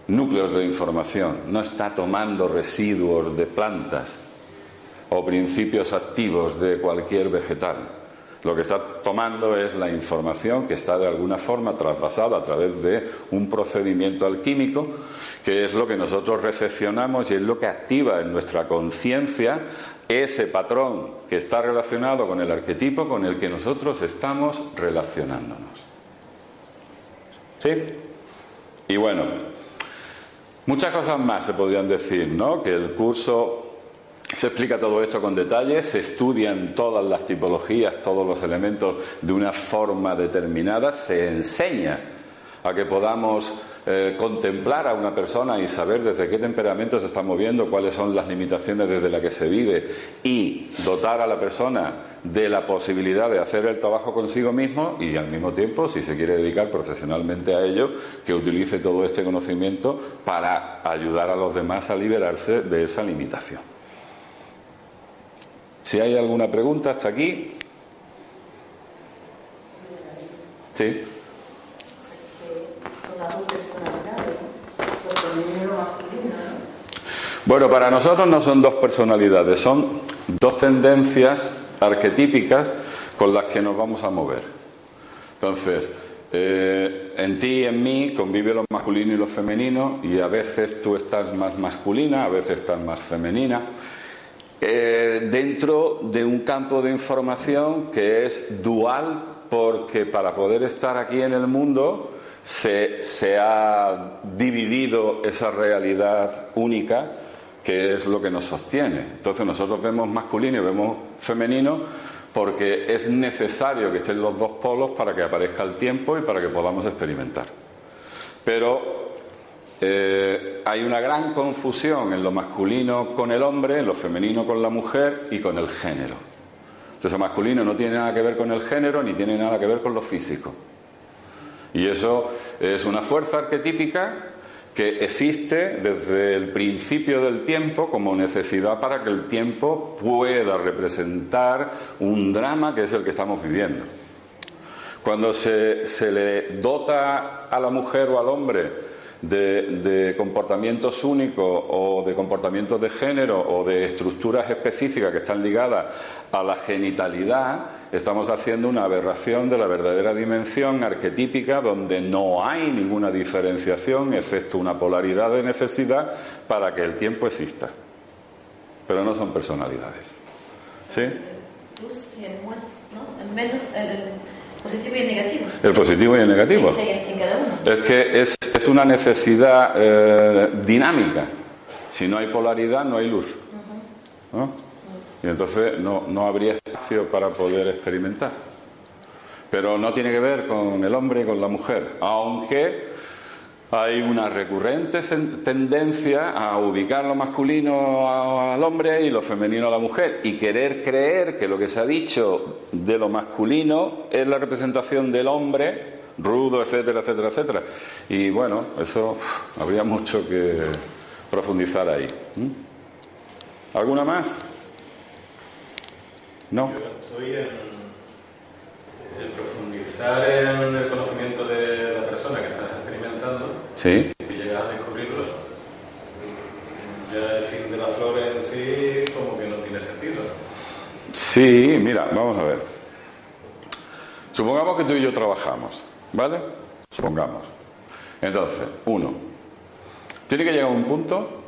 núcleos de información, no está tomando residuos de plantas o principios activos de cualquier vegetal. Lo que está tomando es la información que está de alguna forma trasvasada a través de un procedimiento alquímico, que es lo que nosotros recepcionamos y es lo que activa en nuestra conciencia ese patrón que está relacionado con el arquetipo con el que nosotros estamos relacionándonos. ¿Sí? Y bueno, muchas cosas más se podrían decir, ¿no? Que el curso se explica todo esto con detalle, se estudian todas las tipologías, todos los elementos de una forma determinada, se enseña a que podamos eh, contemplar a una persona y saber desde qué temperamento se está moviendo, cuáles son las limitaciones desde las que se vive y dotar a la persona de la posibilidad de hacer el trabajo consigo mismo y al mismo tiempo, si se quiere dedicar profesionalmente a ello, que utilice todo este conocimiento para ayudar a los demás a liberarse de esa limitación. Si hay alguna pregunta hasta aquí. Sí. Bueno, para nosotros no son dos personalidades, son dos tendencias arquetípicas con las que nos vamos a mover. Entonces, eh, en ti y en mí convive lo masculino y lo femenino y a veces tú estás más masculina, a veces estás más femenina. eh, dentro de un campo de información que es dual porque para poder estar aquí en el mundo se, se ha dividido esa realidad única que es lo que nos sostiene. Entonces nosotros vemos masculino y vemos femenino porque es necesario que estén los dos polos para que aparezca el tiempo y para que podamos experimentar. Pero eh, hay una gran confusión en lo masculino con el hombre, en lo femenino con la mujer y con el género. Entonces, el masculino no tiene nada que ver con el género ni tiene nada que ver con lo físico. Y eso es una fuerza arquetípica que existe desde el principio del tiempo como necesidad para que el tiempo pueda representar un drama que es el que estamos viviendo. Cuando se, le dota a la mujer o al hombre de, comportamientos únicos o de comportamientos de género o de estructuras específicas que están ligadas a la genitalidad, estamos haciendo una aberración de la verdadera dimensión arquetípica donde no hay ninguna diferenciación excepto una polaridad de necesidad para que el tiempo exista. Pero no son personalidades. ¿Sí? positivo y el negativo. El positivo y el negativo. Es que es, es una necesidad eh, dinámica. Si no hay polaridad, no hay luz. Y entonces no, no habría para poder experimentar. Pero no tiene que ver con el hombre y con la mujer, aunque hay una recurrente tendencia a ubicar lo masculino al hombre y lo femenino a la mujer y querer creer que lo que se ha dicho de lo masculino es la representación del hombre, rudo, etcétera, etcétera, etcétera. Y bueno, eso habría mucho que profundizar ahí. ¿Alguna más? No. estoy en, en profundizar en el conocimiento de la persona que estás experimentando. Sí. Y si llegas a descubrirlo, ya el fin de la flor en sí como que no tiene sentido. Sí, mira, vamos a ver. Supongamos que tú y yo trabajamos, ¿vale? Supongamos. Entonces, uno, tiene que llegar a un punto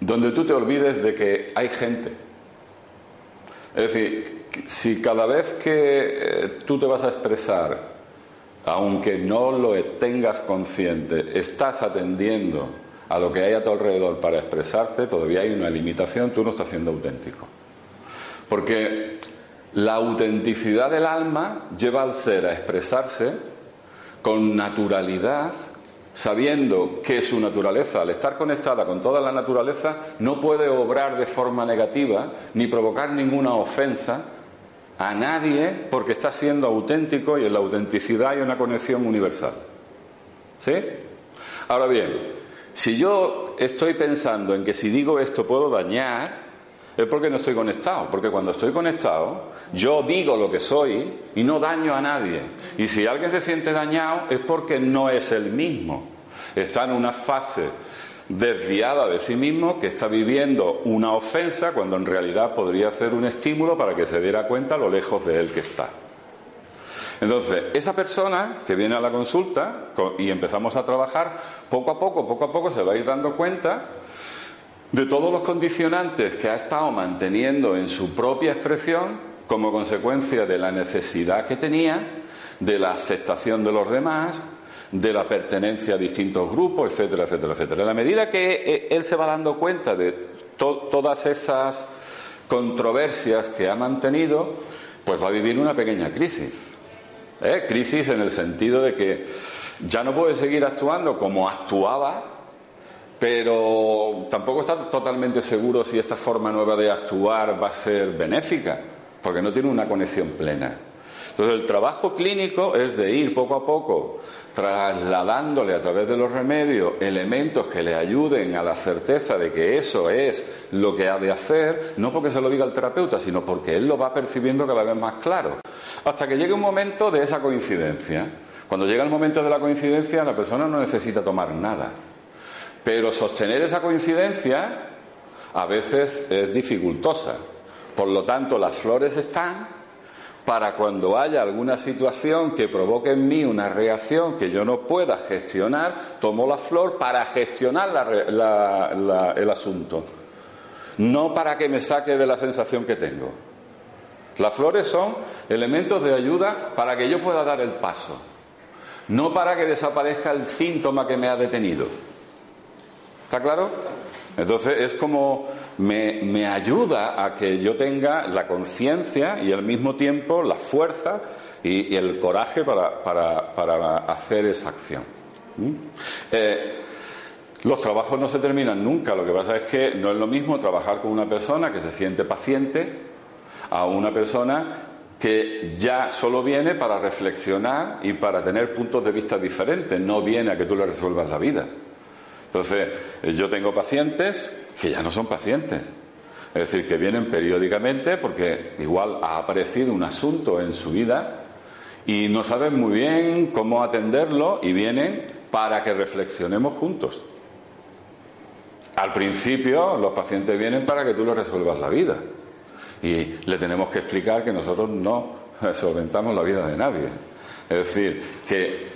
donde tú te olvides de que hay gente. Es decir, si cada vez que eh, tú te vas a expresar aunque no lo tengas consciente, estás atendiendo a lo que hay a tu alrededor para expresarte, todavía hay una limitación, tú no estás siendo auténtico. Porque la autenticidad del alma lleva al ser a expresarse con naturalidad, sabiendo que su naturaleza, al estar conectada con toda la naturaleza, no puede obrar de forma negativa ni provocar ninguna ofensa, a nadie porque está siendo auténtico y en la autenticidad hay una conexión universal. ¿Sí? Ahora bien, si yo estoy pensando en que si digo esto puedo dañar, es porque no estoy conectado, porque cuando estoy conectado yo digo lo que soy y no daño a nadie. Y si alguien se siente dañado es porque no es el mismo. Está en una fase desviada de sí mismo que está viviendo una ofensa cuando en realidad podría ser un estímulo para que se diera cuenta lo lejos de él que está. Entonces, esa persona que viene a la consulta y empezamos a trabajar, poco a poco, poco a poco se va a ir dando cuenta de todos los condicionantes que ha estado manteniendo en su propia expresión como consecuencia de la necesidad que tenía, de la aceptación de los demás, de la pertenencia a distintos grupos, etcétera, etcétera, etcétera. En la medida que eh, él se va dando cuenta de todas esas controversias que ha mantenido, pues va a vivir una pequeña crisis. ¿eh? Crisis en el sentido de que ya no puede seguir actuando como actuaba, pero tampoco está totalmente seguro si esta forma nueva de actuar va a ser benéfica, porque no tiene una conexión plena. Entonces el trabajo clínico es de ir poco a poco trasladándole a través de los remedios elementos que le ayuden a la certeza de que eso es lo que ha de hacer, no porque se lo diga el terapeuta, sino porque él lo va percibiendo cada vez más claro. Hasta que llegue un momento de esa coincidencia. Cuando llega el momento de la coincidencia, la persona no necesita tomar nada. Pero sostener esa coincidencia a veces es dificultosa. Por lo tanto, las flores están, para cuando haya alguna situación que provoque en mí una reacción que yo no pueda gestionar, tomo la flor para gestionar el asunto. no para que me saque de la sensación que tengo. Las flores son elementos de ayuda para que yo pueda dar el paso, no para que desaparezca el síntoma que me ha detenido. ¿Está claro? Entonces es como me, ayuda a que yo tenga la conciencia y al mismo tiempo la fuerza y, el coraje para, hacer esa acción. ¿Mm? Eh, los trabajos no se terminan nunca, lo que pasa es que no es lo mismo trabajar con una persona que se siente paciente a una persona que ya solo viene para reflexionar y para tener puntos de vista diferentes, no viene a que tú le resuelvas la vida. Entonces, eh, yo tengo pacientes que ya no son pacientes. Es decir, que vienen periódicamente porque igual ha aparecido un asunto en su vida y no saben muy bien cómo atenderlo y vienen para que reflexionemos juntos. Al principio los pacientes vienen para que tú le resuelvas la vida y le tenemos que explicar que nosotros no solventamos la vida de nadie. Es decir, que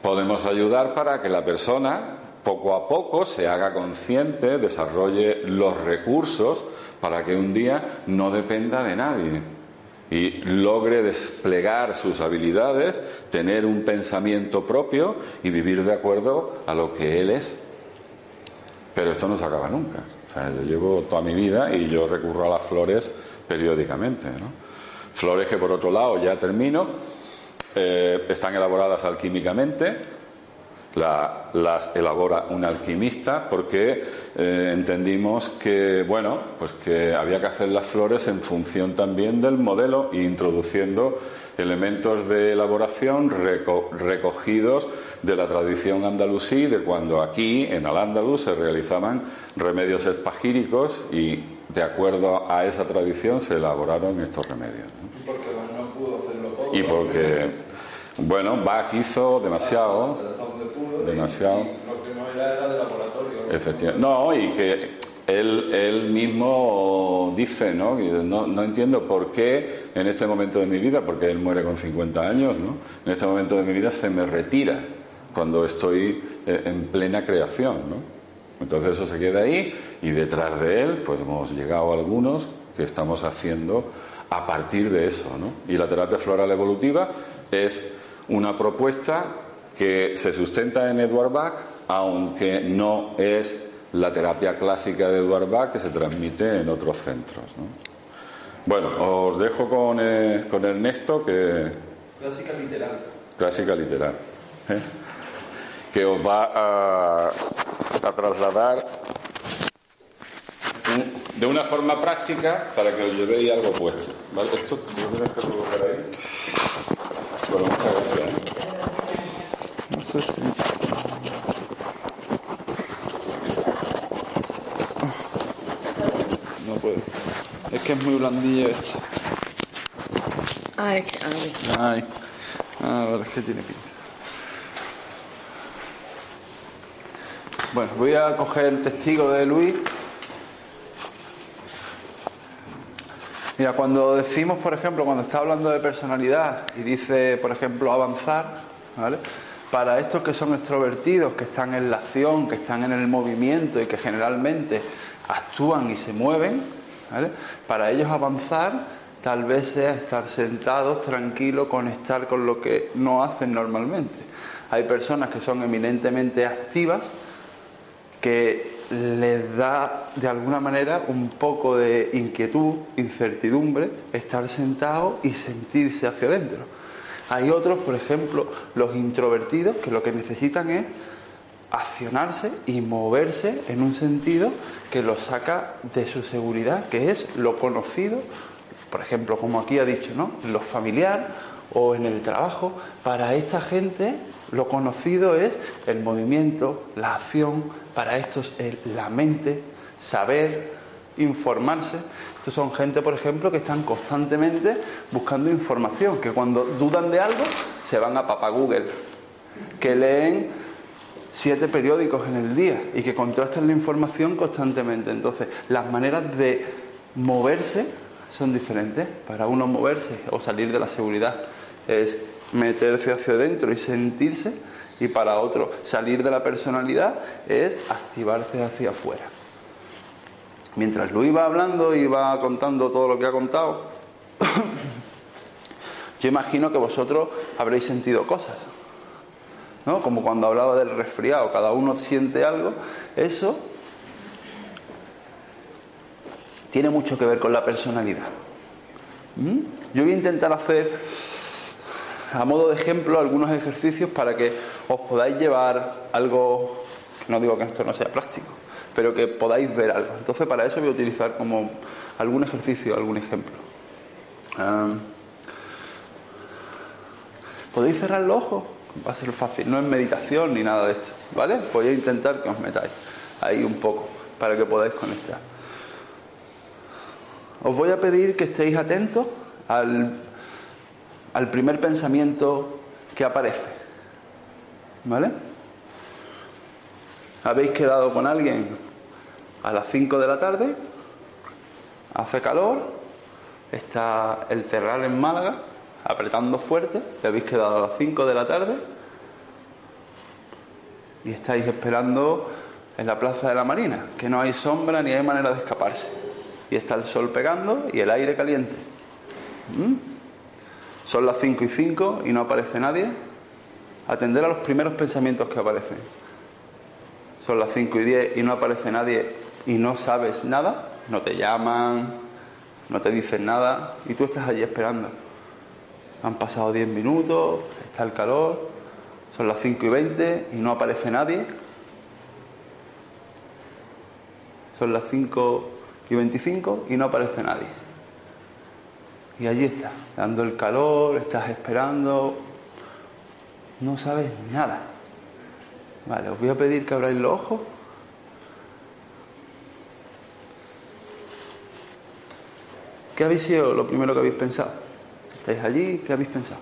podemos ayudar para que la persona poco a poco se haga consciente, desarrolle los recursos para que un día no dependa de nadie y logre desplegar sus habilidades, tener un pensamiento propio y vivir de acuerdo a lo que él es. Pero esto no se acaba nunca. O sea, yo llevo toda mi vida y yo recurro a las flores periódicamente. Flores que, por otro lado, ya termino, eh, están elaboradas alquímicamente, las elabora un alquimista porque eh, entendimos que bueno pues que había que hacer las flores en función también del modelo e introduciendo elementos de elaboración recogidos de la tradición andalusí de cuando aquí en Al-Ándalus se realizaban remedios espagíricos y de acuerdo a esa tradición se elaboraron estos remedios. Porque no pudo hacerlo todo. Y porque, bueno, Bach hizo demasiado. Demasiado. No era de laboratorio. Efectivamente. No, y que él, él mismo dice, ¿no? ¿no? ¿no? entiendo por qué en este momento de mi vida, porque él muere con 50 años, ¿no? En este momento de mi vida se me retira cuando estoy eh, en plena creación, ¿no? Entonces eso se queda ahí y detrás de él pues hemos llegado a algunos que estamos haciendo a partir de eso. ¿no? Y la terapia floral evolutiva es una propuesta que se sustenta en Edward Bach, aunque no es la terapia clásica de Edward Bach que se transmite en otros centros. ¿no? Bueno, os dejo con, eh, con Ernesto que... Clásica literal. Clásica literal. ¿eh? Que os va a a trasladar de una forma práctica para que os llevéis algo puesto. ¿Vale? Esto lo voy a colocar ahí. Bueno, muchas gracias. No sé si. No puedo. Es muy blandillo esto. Ay, ay. Ay. Ah, ver, es que tiene pinta. Bueno, voy a coger el testigo de Luis. Mira, cuando decimos, por ejemplo, cuando está hablando de personalidad y dice, por ejemplo, avanzar, ¿vale? Para estos que son extrovertidos, que están en la acción, que están en el movimiento y que generalmente actúan y se mueven, Para ellos avanzar tal vez sea estar sentados, tranquilos, conectar con lo que no hacen normalmente. Hay personas que son eminentemente activas, que les da de alguna manera un poco de inquietud, incertidumbre, estar sentado y sentirse hacia adentro. Hay otros, por ejemplo, los introvertidos, que lo que necesitan es accionarse y moverse en un sentido que los saca de su seguridad, que es lo conocido, por ejemplo, como aquí ha dicho, ¿no? Lo familiar o en el trabajo. Para esta gente lo conocido es el movimiento, la acción, para estos es la mente, saber, informarse. Estos son gente, por ejemplo, que están constantemente buscando información, que cuando dudan de algo se van a Papa Google, que leen siete periódicos en el día y que contrastan la información constantemente. Entonces, las maneras de moverse son diferentes. Para uno moverse o salir de la seguridad es meterse hacia adentro y sentirse, y para otro salir de la personalidad es activarse hacia afuera. mientras lo iba hablando, iba contando todo lo que ha contado, yo imagino que vosotros habréis sentido cosas. ¿No? Como cuando hablaba del resfriado, cada uno siente algo, eso tiene mucho que ver con la personalidad. ¿Mm? Yo voy a intentar hacer, a modo de ejemplo, algunos ejercicios para que os podáis llevar algo, no digo que esto no sea práctico, pero que podáis ver algo. Entonces, para eso voy a utilizar como algún ejercicio, algún ejemplo. Ah, ¿Podéis cerrar los ojos? Va a ser fácil, no es meditación ni nada de esto, ¿vale? Voy a intentar que os metáis ahí un poco para que podáis conectar. Os voy a pedir que estéis atentos al, al primer pensamiento que aparece, ¿vale? ¿Habéis quedado con alguien a las 5 de la tarde? Hace calor, está el terral en Málaga, apretando fuerte, y habéis quedado a las 5 de la tarde y estáis esperando en la Plaza de la Marina, que no hay sombra ni hay manera de escaparse. Y está el sol pegando y el aire caliente. ¿Mm? Son las 5 y 5 y no aparece nadie. Atender a los primeros pensamientos que aparecen. Son las 5 y 10 y no aparece nadie y no sabes nada. No te llaman, no te dicen nada y tú estás allí esperando. Han pasado 10 minutos, está el calor, son las 5 y 20 y no aparece nadie. Son las 5 y 25 y no aparece nadie. Y allí está, dando el calor, estás esperando, no sabes nada. Vale, os voy a pedir que abráis los ojos. ¿Qué habéis sido lo primero que habéis pensado? ¿Estáis allí? ¿Qué habéis pensado?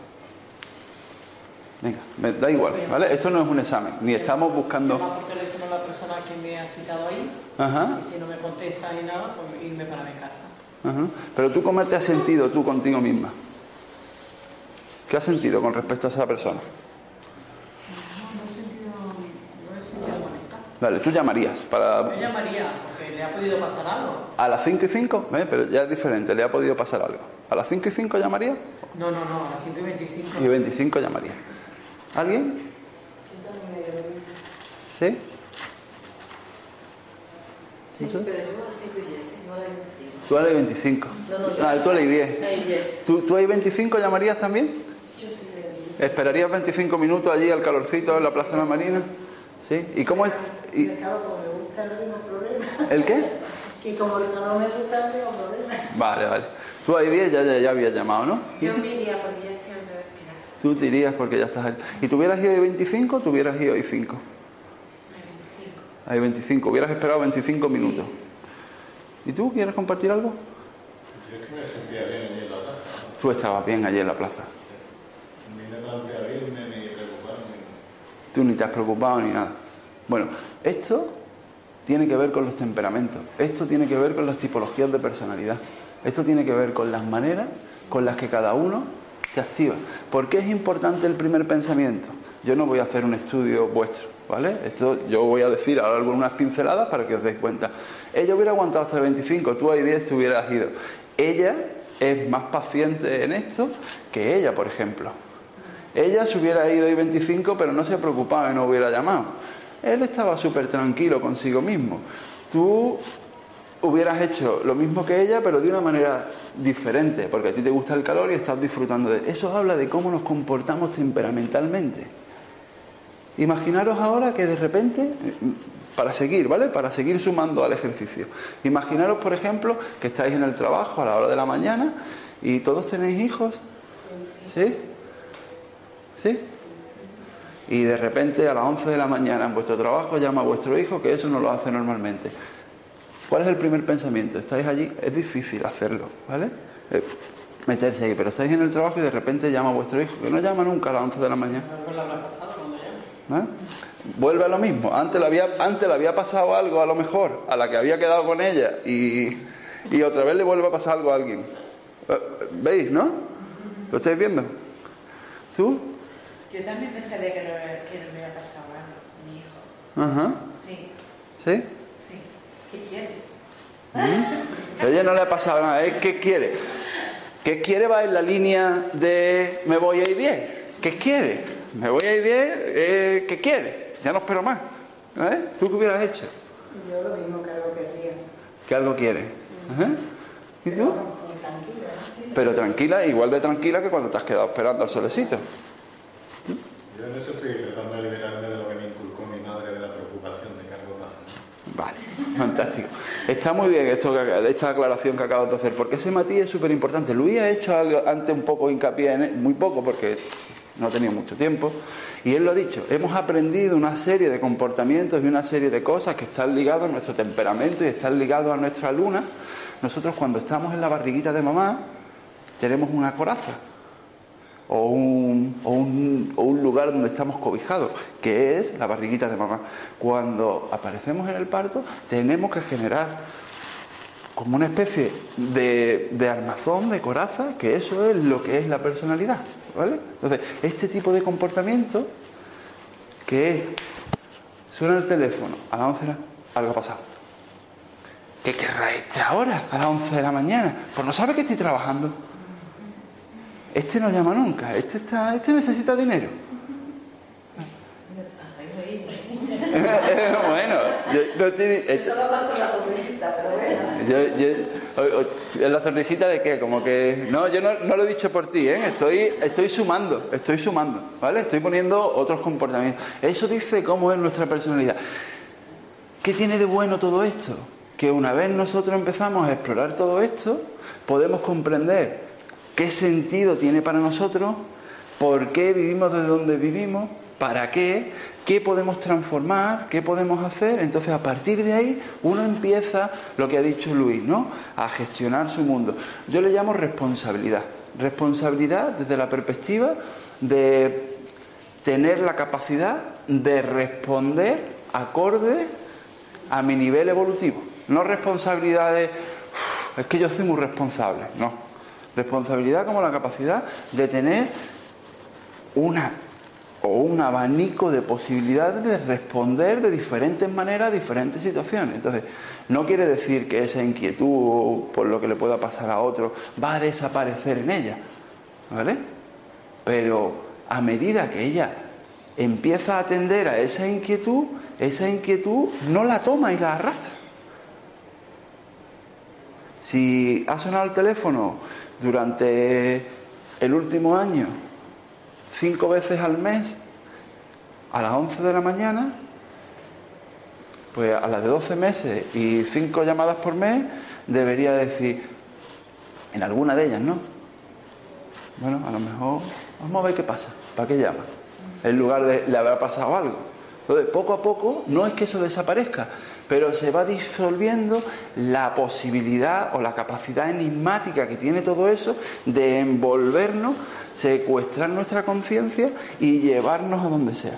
Venga, me da igual, ¿vale? Esto no es un examen, ni estamos buscando... Por teléfono a la persona que me ha citado ahí Ajá, y si no me contesta ni nada, pues irme para mi casa. ajá. Pero tú, ¿cómo te has sentido tú contigo misma? ¿Qué has sentido con respecto a esa persona? No, no he sentido, no he sentido. Vale, tú llamarías para... Yo llamaría le ha podido pasar algo. A las 5 y 5, ¿eh? pero ya es diferente, le ha podido pasar algo. ¿A las 5 y 5 llamaría? No, no, no, a las 7 y 25. Y 25 llamaría. ¿Alguien? ¿Sí? Sí, ¿No pero yo a 5 y 10, ¿sí? no a las 25. Tú eres 25. No, no, yo- Ah, tú 10. Hay 10. ¿Tú, ¿Tú hay 25 llamarías también? Yo 10. ¿Esperarías 25 minutos allí al calorcito en la Plaza de la Marina? ¿Sí? ¿Y cómo es? y- El mismo problema. ¿El qué? Que como el no me gusta el mismo problema. Vale, vale. Tú 10 ya, ya, ya habías llamado, ¿no? Yo me iría porque ya estoy a esperar. Tú te irías porque ya estás ahí. ¿Y tú hubieras ido de 25 o tú hubieras ido de 5? Hay 25. Hay 25. Hubieras esperado 25 minutos. ¿Y tú quieres compartir algo? Yo es que me sentía bien allí en la plaza. Tú estabas bien allí en la plaza. Ni me planteé abrirme ni preocuparme. Tú ni te has preocupado ni nada. Bueno, esto tiene que ver con los temperamentos. Esto tiene que ver con las tipologías de personalidad. Esto tiene que ver con las maneras con las que cada uno se activa. ¿Por qué es importante el primer pensamiento? Yo no voy a hacer un estudio vuestro, ¿vale? Esto yo voy a decir ahora algunas pinceladas para que os deis cuenta. Ella hubiera aguantado hasta 25, tú ahí 10 te hubieras ido. Ella es más paciente en esto que ella, por ejemplo. Ella se hubiera ido ahí 25, pero no se preocupaba y no hubiera llamado. Él estaba súper tranquilo consigo mismo. Tú hubieras hecho lo mismo que ella, pero de una manera diferente, porque a ti te gusta el calor y estás disfrutando de eso. habla de cómo nos comportamos temperamentalmente. Imaginaros ahora que de repente, para seguir, ¿vale? Para seguir sumando al ejercicio. Imaginaros, por ejemplo, que estáis en el trabajo a la hora de la mañana y todos tenéis hijos. ¿Sí? ¿Sí? Y de repente a las 11 de la mañana en vuestro trabajo llama a vuestro hijo, que eso no lo hace normalmente. ¿Cuál es el primer pensamiento? Estáis allí, es difícil hacerlo, ¿vale? Eh, meterse ahí, pero estáis en el trabajo y de repente llama a vuestro hijo, que no llama nunca a las 11 de la mañana. ¿eh? Vuelve a lo mismo. Antes le, había, antes le había pasado algo a lo mejor a la que había quedado con ella y, y otra vez le vuelve a pasar algo a alguien. Eh, ¿Veis, no? ¿Lo estáis viendo? ¿Tú? Yo también pensaría que, no, que me había pasado algo, mi hijo. Ajá. Sí, ¿Sí? sí. ¿Qué quieres? ¿Mm? A ella no le ha pasado nada. ¿eh? ¿Qué quiere? ¿Qué quiere? Va en la línea de me voy a ir bien. ¿Qué quiere? Me voy a ir bien. eh, ¿Qué quiere? Ya no espero más. ¿Eh? ¿Tú qué hubieras hecho? Yo lo mismo que algo querría. ¿Qué algo quiere? Ajá. ¿Y tú? Muy tranquila, ¿no? Pero tranquila, igual de tranquila que cuando te has quedado esperando al solecito. Yo en eso estoy tratando de liberarme de lo que me inculcó mi madre de la preocupación de que algo pasa. Vale, fantástico. Está muy bien esto, esta aclaración que acabas de hacer, porque ese matiz es súper importante. Luis ha hecho antes un poco hincapié en él, muy poco porque no ha tenido mucho tiempo, y él lo ha dicho, hemos aprendido una serie de comportamientos y una serie de cosas que están ligados a nuestro temperamento y están ligados a nuestra luna. Nosotros cuando estamos en la barriguita de mamá tenemos una coraza o un, o un- o un lugar donde estamos cobijados, que es la barriguita de mamá. Cuando aparecemos en el parto, tenemos que generar como una especie de, de armazón, de coraza, que eso es lo que es la personalidad. ¿vale? Entonces, este tipo de comportamiento, que es, suena el teléfono a las 11 de la algo ha pasado. ¿Qué querrá este ahora, a las 11 de la mañana? Pues no sabe que estoy trabajando. Este no llama nunca, este, está, este necesita dinero. Hasta ahí reír. bueno, yo no estoy- Eso lo falta la sonrisita, pero bueno. yo- yo- ¿La sonrisita de qué? Como que. No, yo no, no lo he dicho por ti, ¿eh? Estoy, estoy sumando, estoy sumando, ¿vale? Estoy poniendo otros comportamientos. Eso dice cómo es nuestra personalidad. ¿Qué tiene de bueno todo esto? Que una vez nosotros empezamos a explorar todo esto, podemos comprender qué sentido tiene para nosotros, por qué vivimos desde donde vivimos, para qué, qué podemos transformar, qué podemos hacer. Entonces, a partir de ahí, uno empieza lo que ha dicho Luis, ¿no? A gestionar su mundo. Yo le llamo responsabilidad. Responsabilidad desde la perspectiva de tener la capacidad de responder acorde a mi nivel evolutivo. No responsabilidad de, "Uf, es que yo soy muy responsable, no. Responsabilidad como la capacidad de tener una o un abanico de posibilidades de responder de diferentes maneras a diferentes situaciones. Entonces, no quiere decir que esa inquietud por lo que le pueda pasar a otro va a desaparecer en ella, ¿vale? Pero a medida que ella empieza a atender a esa inquietud, esa inquietud no la toma y la arrastra. Si ha sonado el teléfono durante el último año cinco veces al mes, a las 11 de la mañana, pues a las de 12 meses y cinco llamadas por mes, debería decir, en alguna de ellas, ¿no? Bueno, a lo mejor vamos a ver qué pasa, ¿para qué llama? En lugar de le habrá pasado algo. Entonces, poco a poco, no es que eso desaparezca, pero se va disolviendo la posibilidad o la capacidad enigmática que tiene todo eso de envolvernos, secuestrar nuestra conciencia y llevarnos a donde sea.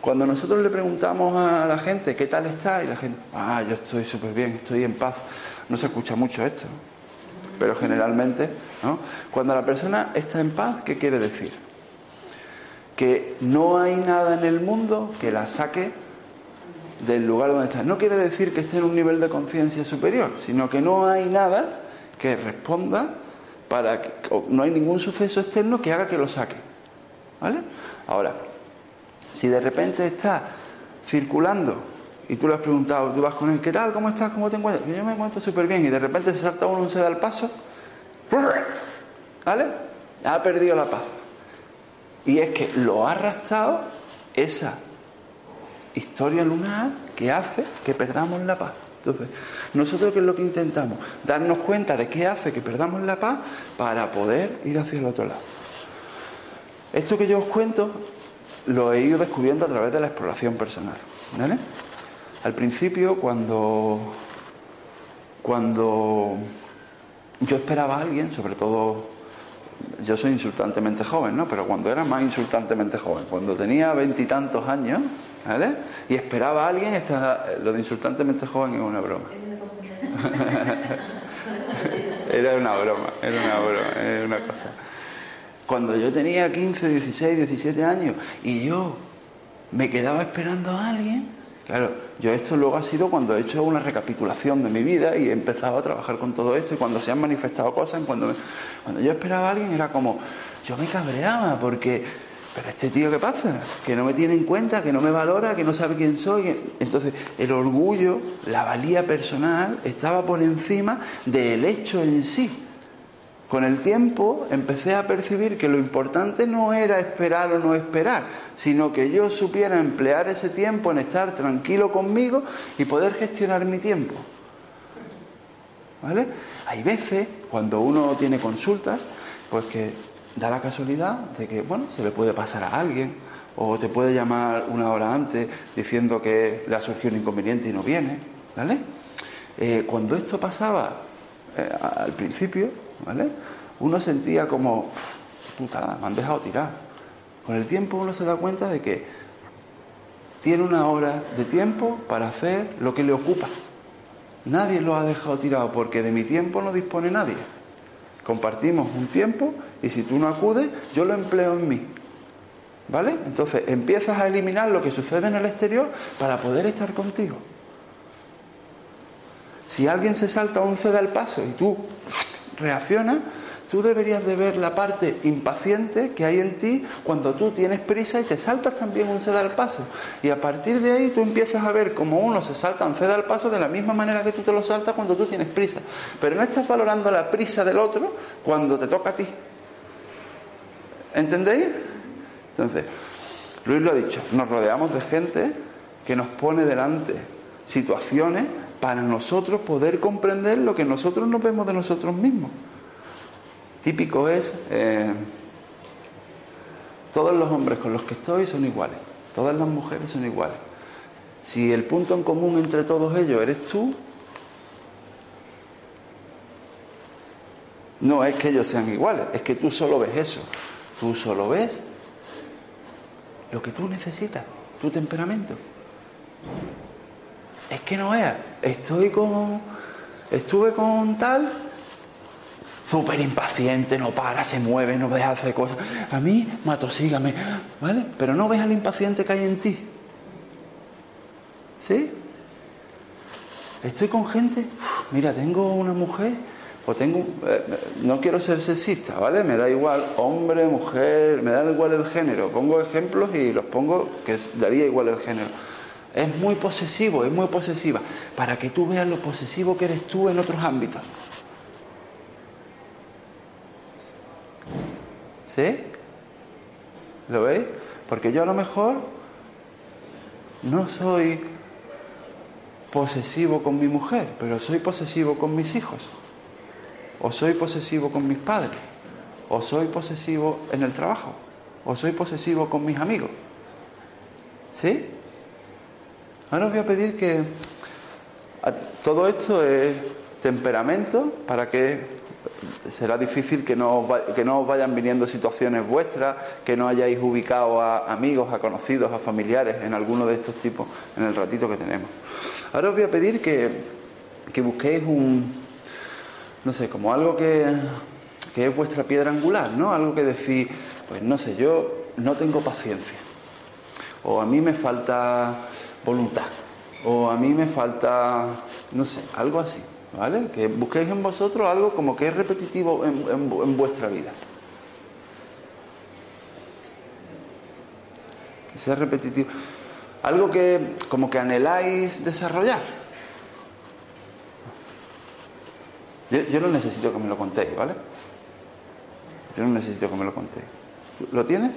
Cuando nosotros le preguntamos a la gente qué tal está y la gente, ah, yo estoy súper bien, estoy en paz, no se escucha mucho esto, pero generalmente, ¿no? Cuando la persona está en paz, ¿qué quiere decir? Que no hay nada en el mundo que la saque del lugar donde está. No quiere decir que esté en un nivel de conciencia superior, sino que no hay nada que responda para que no hay ningún suceso externo que haga que lo saque. ¿Vale? Ahora, si de repente está circulando y tú le has preguntado, tú vas con él, ¿qué tal? ¿Cómo estás? ¿Cómo te encuentras? Yo me encuentro súper bien y de repente se salta uno, se da el paso, ¿vale? Ha perdido la paz. Y es que lo ha arrastrado esa historia lunar que hace que perdamos la paz. Entonces, nosotros qué es lo que intentamos? Darnos cuenta de qué hace que perdamos la paz para poder ir hacia el otro lado. Esto que yo os cuento lo he ido descubriendo a través de la exploración personal. Al principio, cuando, cuando yo esperaba a alguien, sobre todo yo soy insultantemente joven, ¿no? Pero cuando era más insultantemente joven, cuando tenía veintitantos años, ¿vale? Y esperaba a alguien, esta- lo de insultantemente joven es una broma. Era una broma, era una broma, era una cosa. Cuando yo tenía 15, 16, 17 años y yo me quedaba esperando a alguien, Claro, yo esto luego ha sido cuando he hecho una recapitulación de mi vida y he empezado a trabajar con todo esto y cuando se han manifestado cosas, cuando, me- cuando yo esperaba a alguien era como, yo me cabreaba porque, pero este tío qué pasa, que no me tiene en cuenta, que no me valora, que no sabe quién soy. Entonces el orgullo, la valía personal estaba por encima del hecho en sí. Con el tiempo empecé a percibir que lo importante no era esperar o no esperar, sino que yo supiera emplear ese tiempo en estar tranquilo conmigo y poder gestionar mi tiempo. ¿Vale? Hay veces, cuando uno tiene consultas, pues que da la casualidad de que, bueno, se le puede pasar a alguien, o te puede llamar una hora antes diciendo que le ha surgido un inconveniente y no viene, ¿vale? Eh, cuando esto pasaba eh, al principio, ¿vale? Uno sentía como, puta, me han dejado tirar. Con el tiempo uno se da cuenta de que tiene una hora de tiempo para hacer lo que le ocupa. Nadie lo ha dejado tirado porque de mi tiempo no dispone nadie. Compartimos un tiempo y si tú no acudes, yo lo empleo en mí. ¿Vale? Entonces empiezas a eliminar lo que sucede en el exterior para poder estar contigo. Si alguien se salta un ceda al paso y tú reaccionas, tú deberías de ver la parte impaciente que hay en ti cuando tú tienes prisa y te saltas también un ceda al paso. Y a partir de ahí tú empiezas a ver como uno se salta un ceda al paso de la misma manera que tú te lo saltas cuando tú tienes prisa. Pero no estás valorando la prisa del otro cuando te toca a ti. ¿Entendéis? Entonces, Luis lo ha dicho, nos rodeamos de gente que nos pone delante situaciones para nosotros poder comprender lo que nosotros nos vemos de nosotros mismos. Típico es, eh, todos los hombres con los que estoy son iguales, todas las mujeres son iguales. Si el punto en común entre todos ellos eres tú, no es que ellos sean iguales, es que tú solo ves eso. Tú solo ves lo que tú necesitas, tu temperamento. Es que no veas, estoy con. Estuve con tal, súper impaciente, no para, se mueve, no deja de hacer cosas. A mí, matosígame, ¿vale? Pero no ves al impaciente que hay en ti. ¿Sí? Estoy con gente, mira, tengo una mujer, o tengo, eh, no quiero ser sexista, ¿vale? Me da igual hombre, mujer, me da igual el género. Pongo ejemplos y los pongo que daría igual el género. Es muy posesivo, es muy posesiva, para que tú veas lo posesivo que eres tú en otros ámbitos. ¿Sí? ¿Lo veis? Porque yo a lo mejor no soy posesivo con mi mujer, pero soy posesivo con mis hijos. O soy posesivo con mis padres. O soy posesivo en el trabajo. O soy posesivo con mis amigos. ¿Sí? Ahora os voy a pedir que todo esto es temperamento para que será difícil que no, os que no os vayan viniendo situaciones vuestras, que no hayáis ubicado a amigos, a conocidos, a familiares en alguno de estos tipos en el ratito que tenemos. Ahora os voy a pedir que, que busquéis un, no sé, como algo que, que es vuestra piedra angular, ¿no? Algo que decís, pues no sé, yo no tengo paciencia, o a mí me falta voluntad, o a mí me falta, no sé, algo así, ¿vale? Que busquéis en vosotros algo como que es repetitivo en, en- vuestra vida. Que sea repetitivo. Algo que como que anheláis desarrollar. Yo, yo no necesito que me lo contéis, ¿vale? Yo no necesito que me lo contéis. ¿Lo tienes?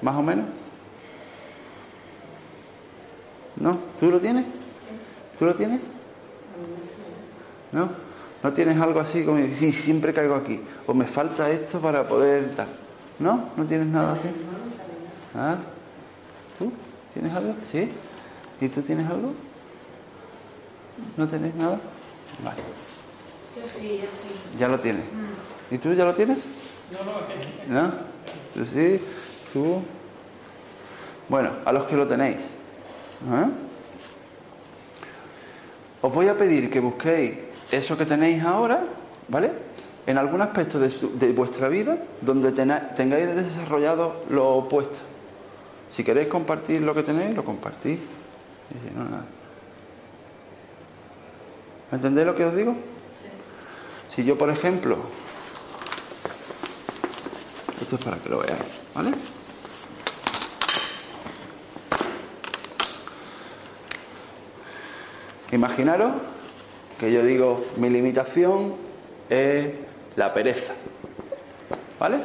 ¿Más o menos? ¿No? ¿Tú lo tienes? ¿Tú lo tienes? ¿No? ¿No tienes algo así como sí, siempre caigo aquí? ¿O me falta esto para poder tal? ¿No? ¿No tienes nada así? ¿Ah? ¿Tú? ¿Tienes algo? ¿Sí? ¿Y tú tienes algo? ¿No tenés nada? Vale, Yo sí, yo sí. ya lo tienes. ¿Y tú ya lo tienes? No, no. ¿No? ¿Tú sí? ¿Tú? Bueno, a los que lo tenéis. ¿eh? Os voy a pedir que busquéis eso que tenéis ahora, ¿vale? En algún aspecto de, su- de vuestra vida donde tena- tengáis desarrollado lo opuesto. Si queréis compartir lo que tenéis, lo compartís. Sí, sí, no, nada. ¿Me entendéis lo que os digo? Si yo, por ejemplo, esto es para que lo veáis, ¿vale? Imaginaros que yo digo, mi limitación es la pereza, ¿vale?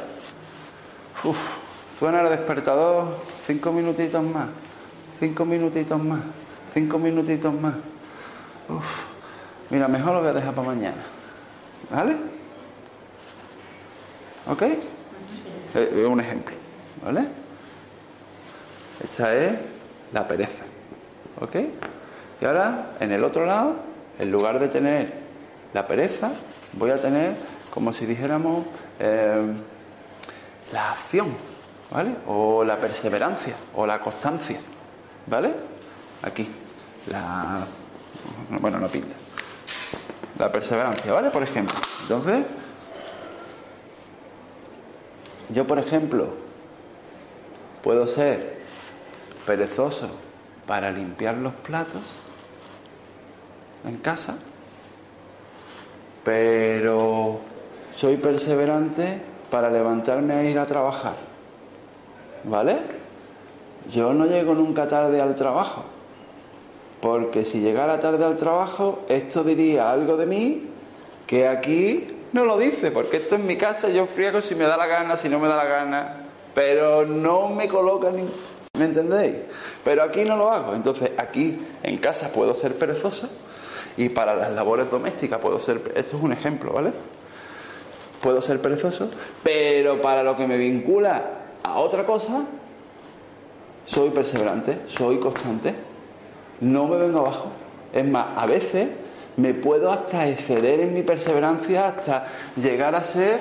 Uf, suena el despertador, cinco minutitos más, cinco minutitos más, cinco minutitos más. Uf, mira, mejor lo voy a dejar para mañana, ¿vale? ¿Ok? Es un ejemplo, ¿vale? Esta es la pereza, ¿ok? Y ahora, en el otro lado, en lugar de tener la pereza, voy a tener, como si dijéramos, eh, la acción, ¿vale? O la perseverancia, o la constancia, ¿vale? Aquí, la... Bueno, no pinta. La perseverancia, ¿vale? Por ejemplo. Entonces, yo, por ejemplo, puedo ser perezoso para limpiar los platos en casa, pero soy perseverante para levantarme a ir a trabajar. ¿Vale? Yo no llego nunca tarde al trabajo, porque si llegara tarde al trabajo, esto diría algo de mí que aquí no lo dice, porque esto es mi casa, yo friego si me da la gana, si no me da la gana, pero no me coloca ni... ¿Me entendéis? Pero aquí no lo hago, entonces aquí en casa puedo ser perezoso y para las labores domésticas puedo ser... Esto es un ejemplo, ¿vale? Puedo ser perezoso, pero para lo que me vincula a otra cosa, soy perseverante, soy constante, no me vengo abajo. Es más, a veces me puedo hasta exceder en mi perseverancia hasta llegar a ser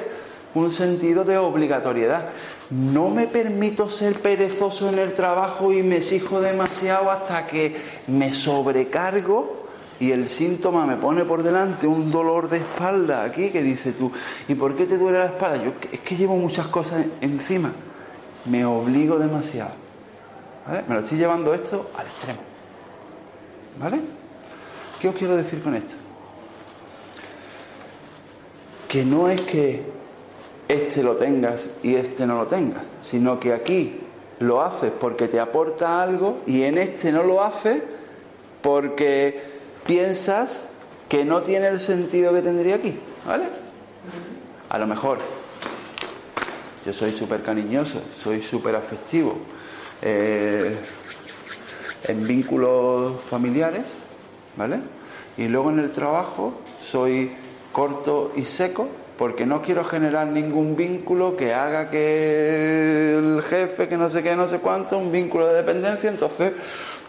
un sentido de obligatoriedad. No me permito ser perezoso en el trabajo y me exijo demasiado hasta que me sobrecargo y el síntoma me pone por delante un dolor de espalda aquí que dice tú, ¿y por qué te duele la espalda? Yo es que llevo muchas cosas encima, me obligo demasiado. ¿Vale? Me lo estoy llevando esto al extremo. ¿Vale? ¿Qué os quiero decir con esto? Que no es que este lo tengas y este no lo tengas, sino que aquí lo haces porque te aporta algo y en este no lo haces porque piensas que no tiene el sentido que tendría aquí, ¿vale? A lo mejor yo soy súper cariñoso, soy súper afectivo eh, en vínculos familiares, ¿vale? Y luego en el trabajo soy corto y seco porque no quiero generar ningún vínculo que haga que el jefe, que no sé qué, no sé cuánto, un vínculo de dependencia, entonces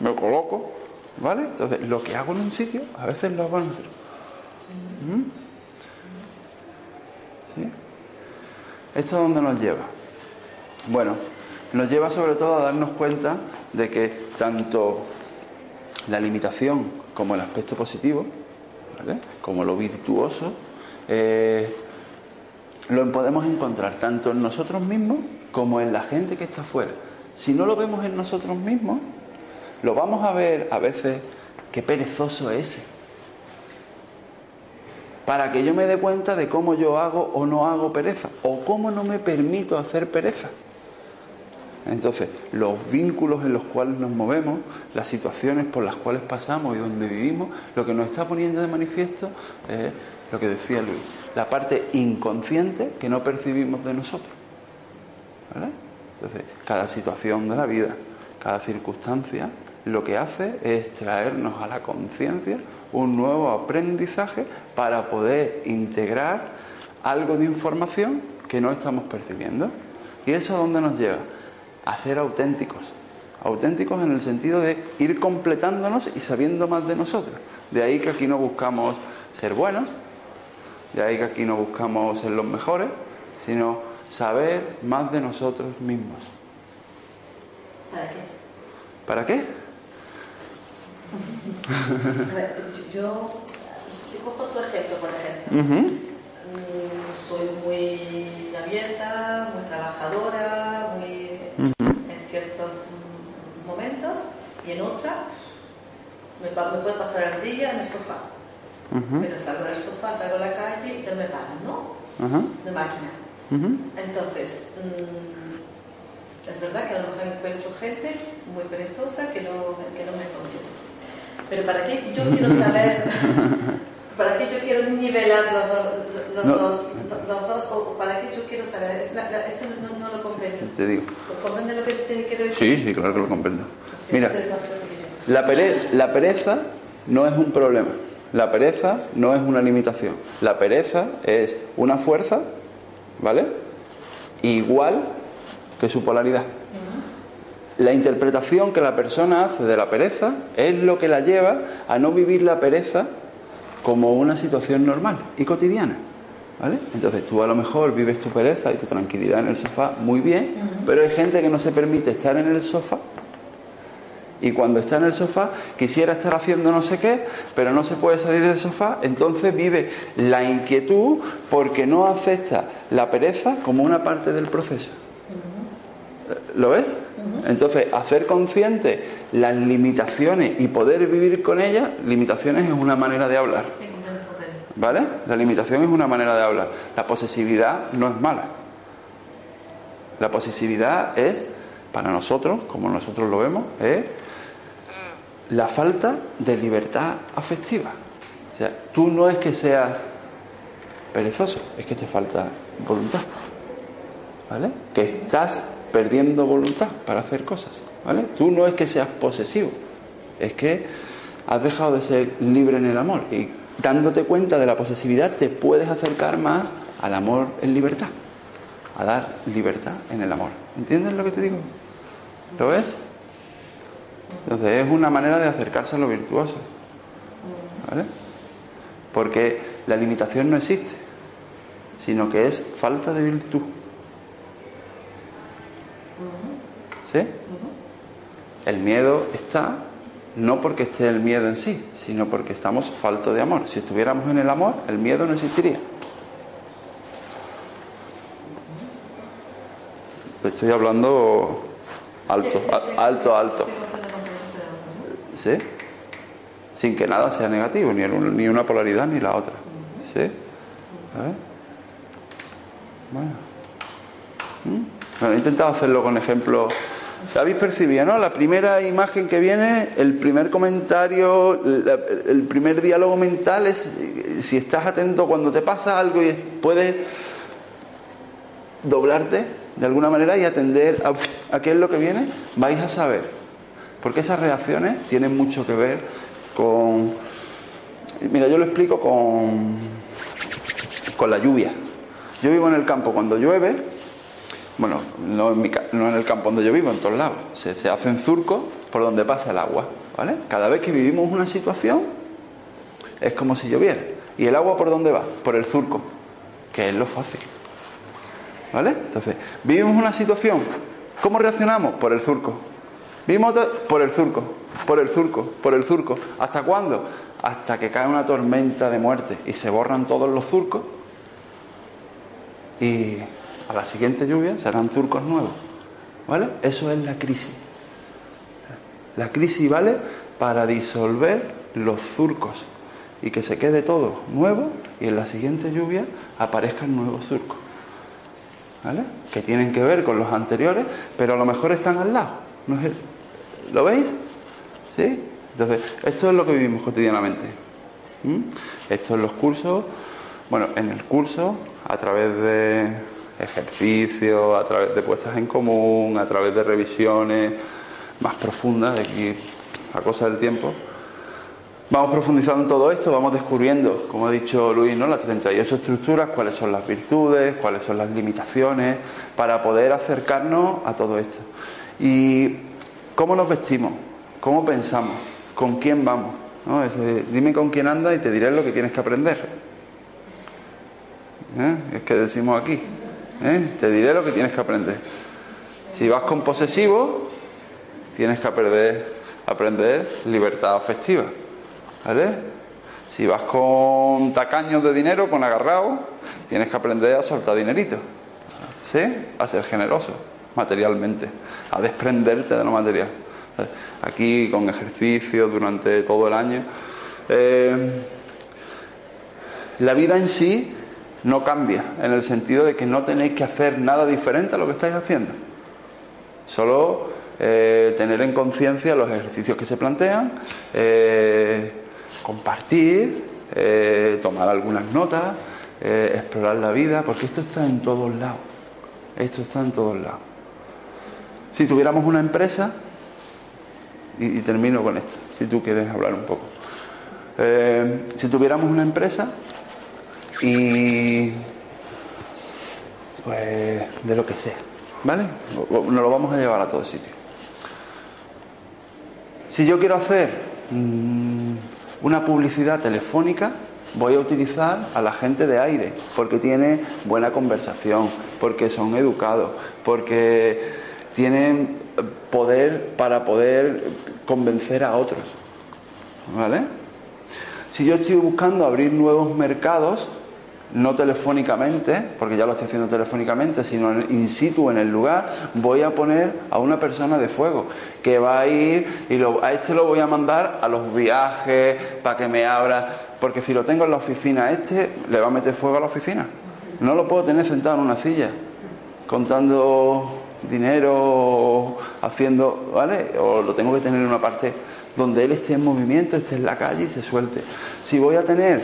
me coloco, ¿vale? Entonces lo que hago en un sitio, a veces lo hago en otro. ¿Mm? ¿Sí? ¿Esto a dónde nos lleva? Bueno, nos lleva sobre todo a darnos cuenta de que tanto la limitación como el aspecto positivo, ¿vale? como lo virtuoso, eh, lo podemos encontrar tanto en nosotros mismos como en la gente que está afuera. Si no lo vemos en nosotros mismos, lo vamos a ver a veces qué perezoso es ese. Para que yo me dé cuenta de cómo yo hago o no hago pereza, o cómo no me permito hacer pereza. Entonces, los vínculos en los cuales nos movemos, las situaciones por las cuales pasamos y donde vivimos, lo que nos está poniendo de manifiesto es lo que decía Luis, la parte inconsciente que no percibimos de nosotros. ¿Vale? Entonces, cada situación de la vida, cada circunstancia, lo que hace es traernos a la conciencia un nuevo aprendizaje para poder integrar algo de información que no estamos percibiendo. ¿Y eso a dónde nos lleva? A ser auténticos. Auténticos en el sentido de ir completándonos y sabiendo más de nosotros. De ahí que aquí no buscamos ser buenos, de ahí que aquí no buscamos ser los mejores, sino saber más de nosotros mismos. ¿Para qué? ¿Para qué? A ver, yo, si cojo tu ejemplo, por ejemplo, mm, soy muy abierta, muy trabajadora, muy en ciertos momentos y en otras me, me puedo pasar el día en el sofá, pero salgo del sofá, salgo a la calle y ya me paran, ¿no? De máquina. Entonces, mm, es verdad que a lo mejor encuentro gente muy perezosa que no, que no me conviene. Pero ¿para qué yo quiero saber, para qué yo quiero nivelar los, dos- los, No. dos, los dos, o para qué yo quiero saber? Esto no, no lo comprendo. Te digo. ¿Comprende lo que te quiero decir? Sí, sí, claro que lo comprendo. Sí, Mira, la, pere- la pereza no es un problema. La pereza no es una limitación. La pereza es una fuerza, ¿vale? Igual que su polaridad. La interpretación que la persona hace de la pereza es lo que la lleva a no vivir la pereza como una situación normal y cotidiana. ¿Vale? Entonces tú a lo mejor vives tu pereza y tu tranquilidad en el sofá muy bien, pero hay gente que no se permite estar en el sofá y cuando está en el sofá quisiera estar haciendo no sé qué, pero no se puede salir del sofá, entonces vive la inquietud porque no acepta la pereza como una parte del proceso. ¿Lo ves? Entonces, hacer consciente las limitaciones y poder vivir con ellas, limitaciones es una manera de hablar. ¿Vale? La limitación es una manera de hablar. La posesividad no es mala. La posesividad es, para nosotros, como nosotros lo vemos, es la falta de libertad afectiva. O sea, tú no es que seas perezoso, es que te falta voluntad. ¿Vale? Que estás perdiendo voluntad para hacer cosas. ¿Vale? Tú no es que seas posesivo, es que has dejado de ser libre en el amor. Y dándote cuenta de la posesividad te puedes acercar más al amor en libertad. A dar libertad en el amor. ¿Entiendes lo que te digo? ¿Lo ves? Entonces es una manera de acercarse a lo virtuoso. ¿Vale? Porque la limitación no existe, sino que es falta de virtud. ¿Sí? El miedo está no porque esté el miedo en sí, sino porque estamos falto de amor. Si estuviéramos en el amor, el miedo no existiría. Estoy hablando alto, alto, alto. Sí. Sin que nada sea negativo, ni, el- ni una polaridad ni la otra. ¿Sí? A ver. Bueno. ¿Mm? Bueno, he intentado hacerlo con ejemplos. ¿Habéis percibido, no? La primera imagen que viene, el primer comentario, el primer diálogo mental es si estás atento cuando te pasa algo y es- puedes doblarte de alguna manera y atender a, a qué es lo que viene, vais a saber. Porque esas reacciones tienen mucho que ver con... Mira, yo lo explico con, con la lluvia. Yo vivo en el campo cuando llueve, bueno, no en, el campo donde yo vivo, en todos lados. Se, se hacen surcos por donde pasa el agua, ¿vale? Cada vez que vivimos una situación es como si lloviera. ¿Y el agua por dónde va? Por el surco, que es lo fácil. ¿Vale? Entonces, vivimos una situación. ¿Cómo reaccionamos? Por el surco. Vivimos otra- por el surco, por el surco, por el surco. ¿Hasta cuándo? Hasta que cae una tormenta de muerte y se borran todos los surcos. Y a la siguiente lluvia serán surcos nuevos. ¿Vale? Eso es la crisis. La crisis vale para disolver los surcos y que se quede todo nuevo y en la siguiente lluvia aparezcan nuevos surcos. ¿Vale? Que tienen que ver con los anteriores, pero a lo mejor están al lado. ¿No es el- ¿Lo veis? ¿Sí? Entonces, esto es lo que vivimos cotidianamente. ¿Mm? Esto en los cursos, bueno, en el curso, a través de ejercicios, a través de puestas en común, a través de revisiones más profundas, de aquí a cosa del tiempo, Vamos profundizando en todo esto, vamos descubriendo, como ha dicho Luis, ¿no? las 38 estructuras, cuáles son las virtudes, cuáles son las limitaciones, para poder acercarnos a todo esto. ¿Y cómo nos vestimos? ¿Cómo pensamos? ¿Con quién vamos? ¿No? Dime con quién andas y te diré lo que tienes que aprender. ¿Eh? Es que decimos aquí. ¿Eh? Te diré lo que tienes que aprender. Si vas con posesivo, tienes que aprender, aprender libertad afectiva. ¿Vale? Si vas con tacaños de dinero, con agarrado, tienes que aprender a soltar dinerito. ¿Sí? A ser generoso materialmente, a desprenderte de lo material. aquí con ejercicio durante todo el año. Eh, la vida en sí no cambia, en el sentido de que no tenéis que hacer nada diferente a lo que estáis haciendo. Solo eh, tener en conciencia los ejercicios que se plantean, eh, compartir, eh, tomar algunas notas, explorar la vida, porque esto está en todos lados. Esto está en todos lados. Si tuviéramos una empresa, y, y termino con esto, si tú quieres hablar un poco. si tuviéramos una empresa, y pues de lo que sea, ¿vale? Nos lo vamos a llevar a todo sitio. Si yo quiero hacer mm, una publicidad telefónica, voy a utilizar a la gente de aire, porque tiene buena conversación, porque son educados, porque tienen poder para poder convencer a otros. ¿Vale? Si yo estoy buscando abrir nuevos mercados, no telefónicamente, porque ya lo estoy haciendo telefónicamente, sino in situ en el lugar, voy a poner a una persona de fuego que va a ir y a este lo voy a mandar a los viajes para que me abra, porque si lo tengo en la oficina, este le va a meter fuego a la oficina. No lo puedo tener sentado en una silla, contando dinero, haciendo, ¿vale? O lo tengo que tener en una parte donde él esté en movimiento, esté en la calle y se suelte. Si voy a tener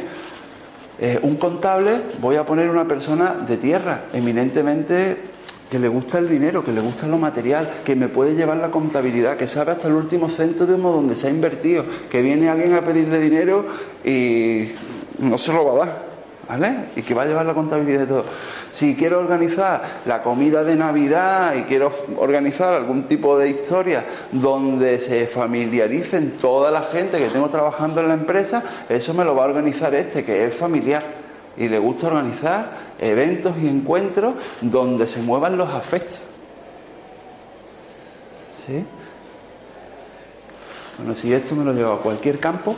eh, un contable, voy a poner una persona de tierra, eminentemente que le gusta el dinero, que le gusta lo material, que me puede llevar la contabilidad, que sabe hasta el último céntimo donde se ha invertido, que viene alguien a pedirle dinero y no se lo va a dar, ¿vale? Y que va a llevar la contabilidad de todo. Si quiero organizar la comida de Navidad y quiero organizar algún tipo de historia donde se familiaricen toda la gente que tengo trabajando en la empresa, eso me lo va a organizar este, que es familiar. Y le gusta organizar eventos y encuentros donde se muevan los afectos. ¿Sí? Bueno, si esto me lo llevo a cualquier campo,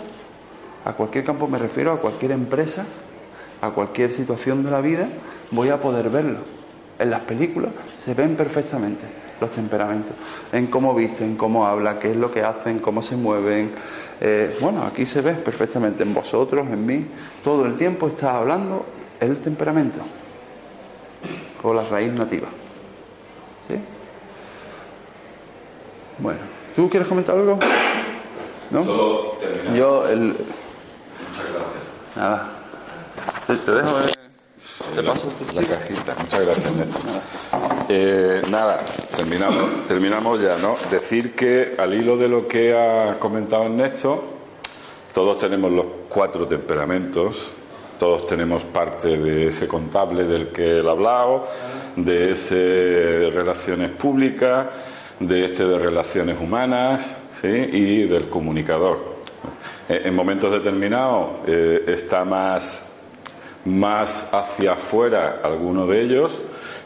a cualquier campo me refiero a cualquier empresa, a cualquier situación de la vida, voy a poder verlo. En las películas se ven perfectamente los temperamentos, en cómo visten, cómo habla, qué es lo que hacen, cómo se mueven. Eh, bueno, aquí se ve perfectamente en vosotros, en mí. Todo el tiempo está hablando el temperamento o la raíz nativa. ¿Sí? Bueno, ¿tú quieres comentar algo? ¿No? Solo Yo, el. Muchas gracias. Nada. Te, te dejo. eh. Te paso La cajita, muchas gracias, Néstor. Eh, nada, terminamos, terminamos ya, ¿no? Decir que al hilo de lo que ha comentado Ernesto, todos tenemos los cuatro temperamentos, todos tenemos parte de ese contable del que él ha hablado, de ese de relaciones públicas, de este de relaciones humanas, ¿sí? y del comunicador. Eh, En momentos determinados eh, está más más hacia afuera alguno de ellos,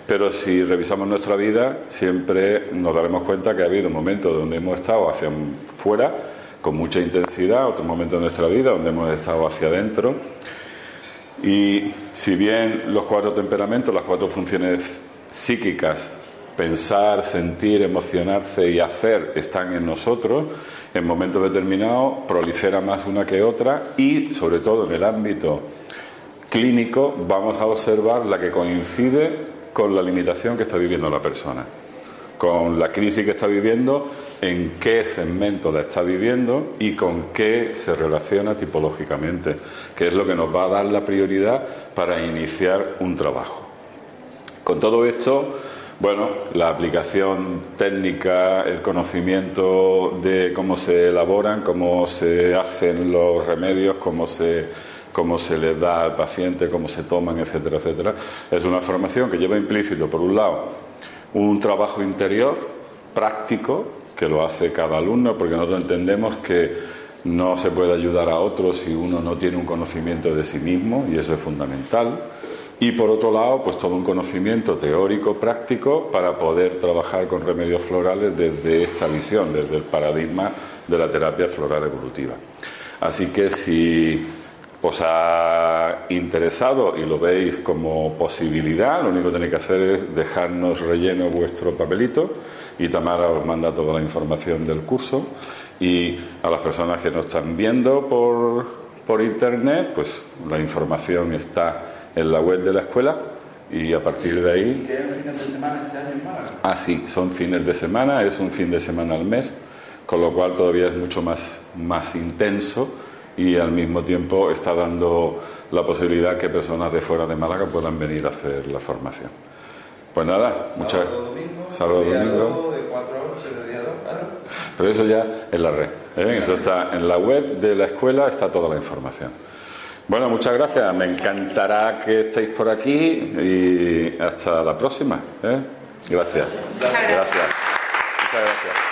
pero si revisamos nuestra vida siempre nos daremos cuenta que ha habido momentos donde hemos estado hacia afuera con mucha intensidad, otros momentos de nuestra vida donde hemos estado hacia adentro. Y si bien los cuatro temperamentos, las cuatro funciones psíquicas, pensar, sentir, emocionarse y hacer, están en nosotros, en momentos determinados prolifera más una que otra y, sobre todo en el ámbito clínico, vamos a observar la que coincide con la limitación que está viviendo la persona, con la crisis que está viviendo, en qué segmento la está viviendo y con qué se relaciona tipológicamente, que es lo que nos va a dar la prioridad para iniciar un trabajo. Con todo esto, bueno, la aplicación técnica, el conocimiento de cómo se elaboran, cómo se hacen los remedios, cómo se cómo se les da al paciente, cómo se toman, etcétera, etcétera. Es una formación que lleva implícito, por un lado, un trabajo interior práctico, que lo hace cada alumno, porque nosotros entendemos que no se puede ayudar a otros si uno no tiene un conocimiento de sí mismo, y eso es fundamental. Y por otro lado, pues todo un conocimiento teórico, práctico, para poder trabajar con remedios florales desde esta visión, desde el paradigma de la terapia floral evolutiva. Así que si os ha interesado y lo veis como posibilidad, lo único que tenéis que hacer es dejarnos relleno vuestro papelito y Tamara os manda toda la información del curso. Y a las personas que nos están viendo por, por internet, pues la información está en la web de la escuela y a partir de ahí ¿Qué fines de semana este año en Málaga? Ah, sí, son fines de semana, es un fin de semana al mes, con lo cual todavía es mucho más, más intenso y al mismo tiempo está dando la posibilidad que personas de fuera de Málaga puedan venir a hacer la formación. Pues nada, muchas Sábado, domingo. Sábado, día domingo. dos, de 4 a 8, de día 2, claro. Pero eso ya en la red. ¿eh? Eso está en la web de la escuela, está toda la información. Bueno, muchas gracias. Me encantará que estéis por aquí y hasta la próxima. ¿eh? Gracias. Gracias. Muchas gracias.